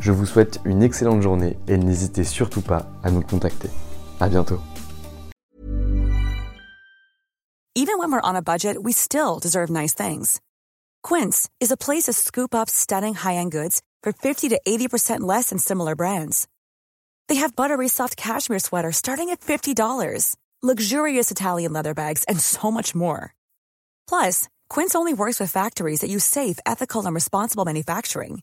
A: Je vous souhaite une excellente journée et n'hésitez surtout pas à nous contacter. À bientôt.
C: Even when we're on a budget, we still deserve nice things. Quince is a place to scoop up stunning high-end goods for 50 to 80% less than similar brands. They have buttery soft cashmere sweaters starting at $50, luxurious Italian leather bags, and so much more. Plus, Quince only works with factories that use safe, ethical, and responsible manufacturing.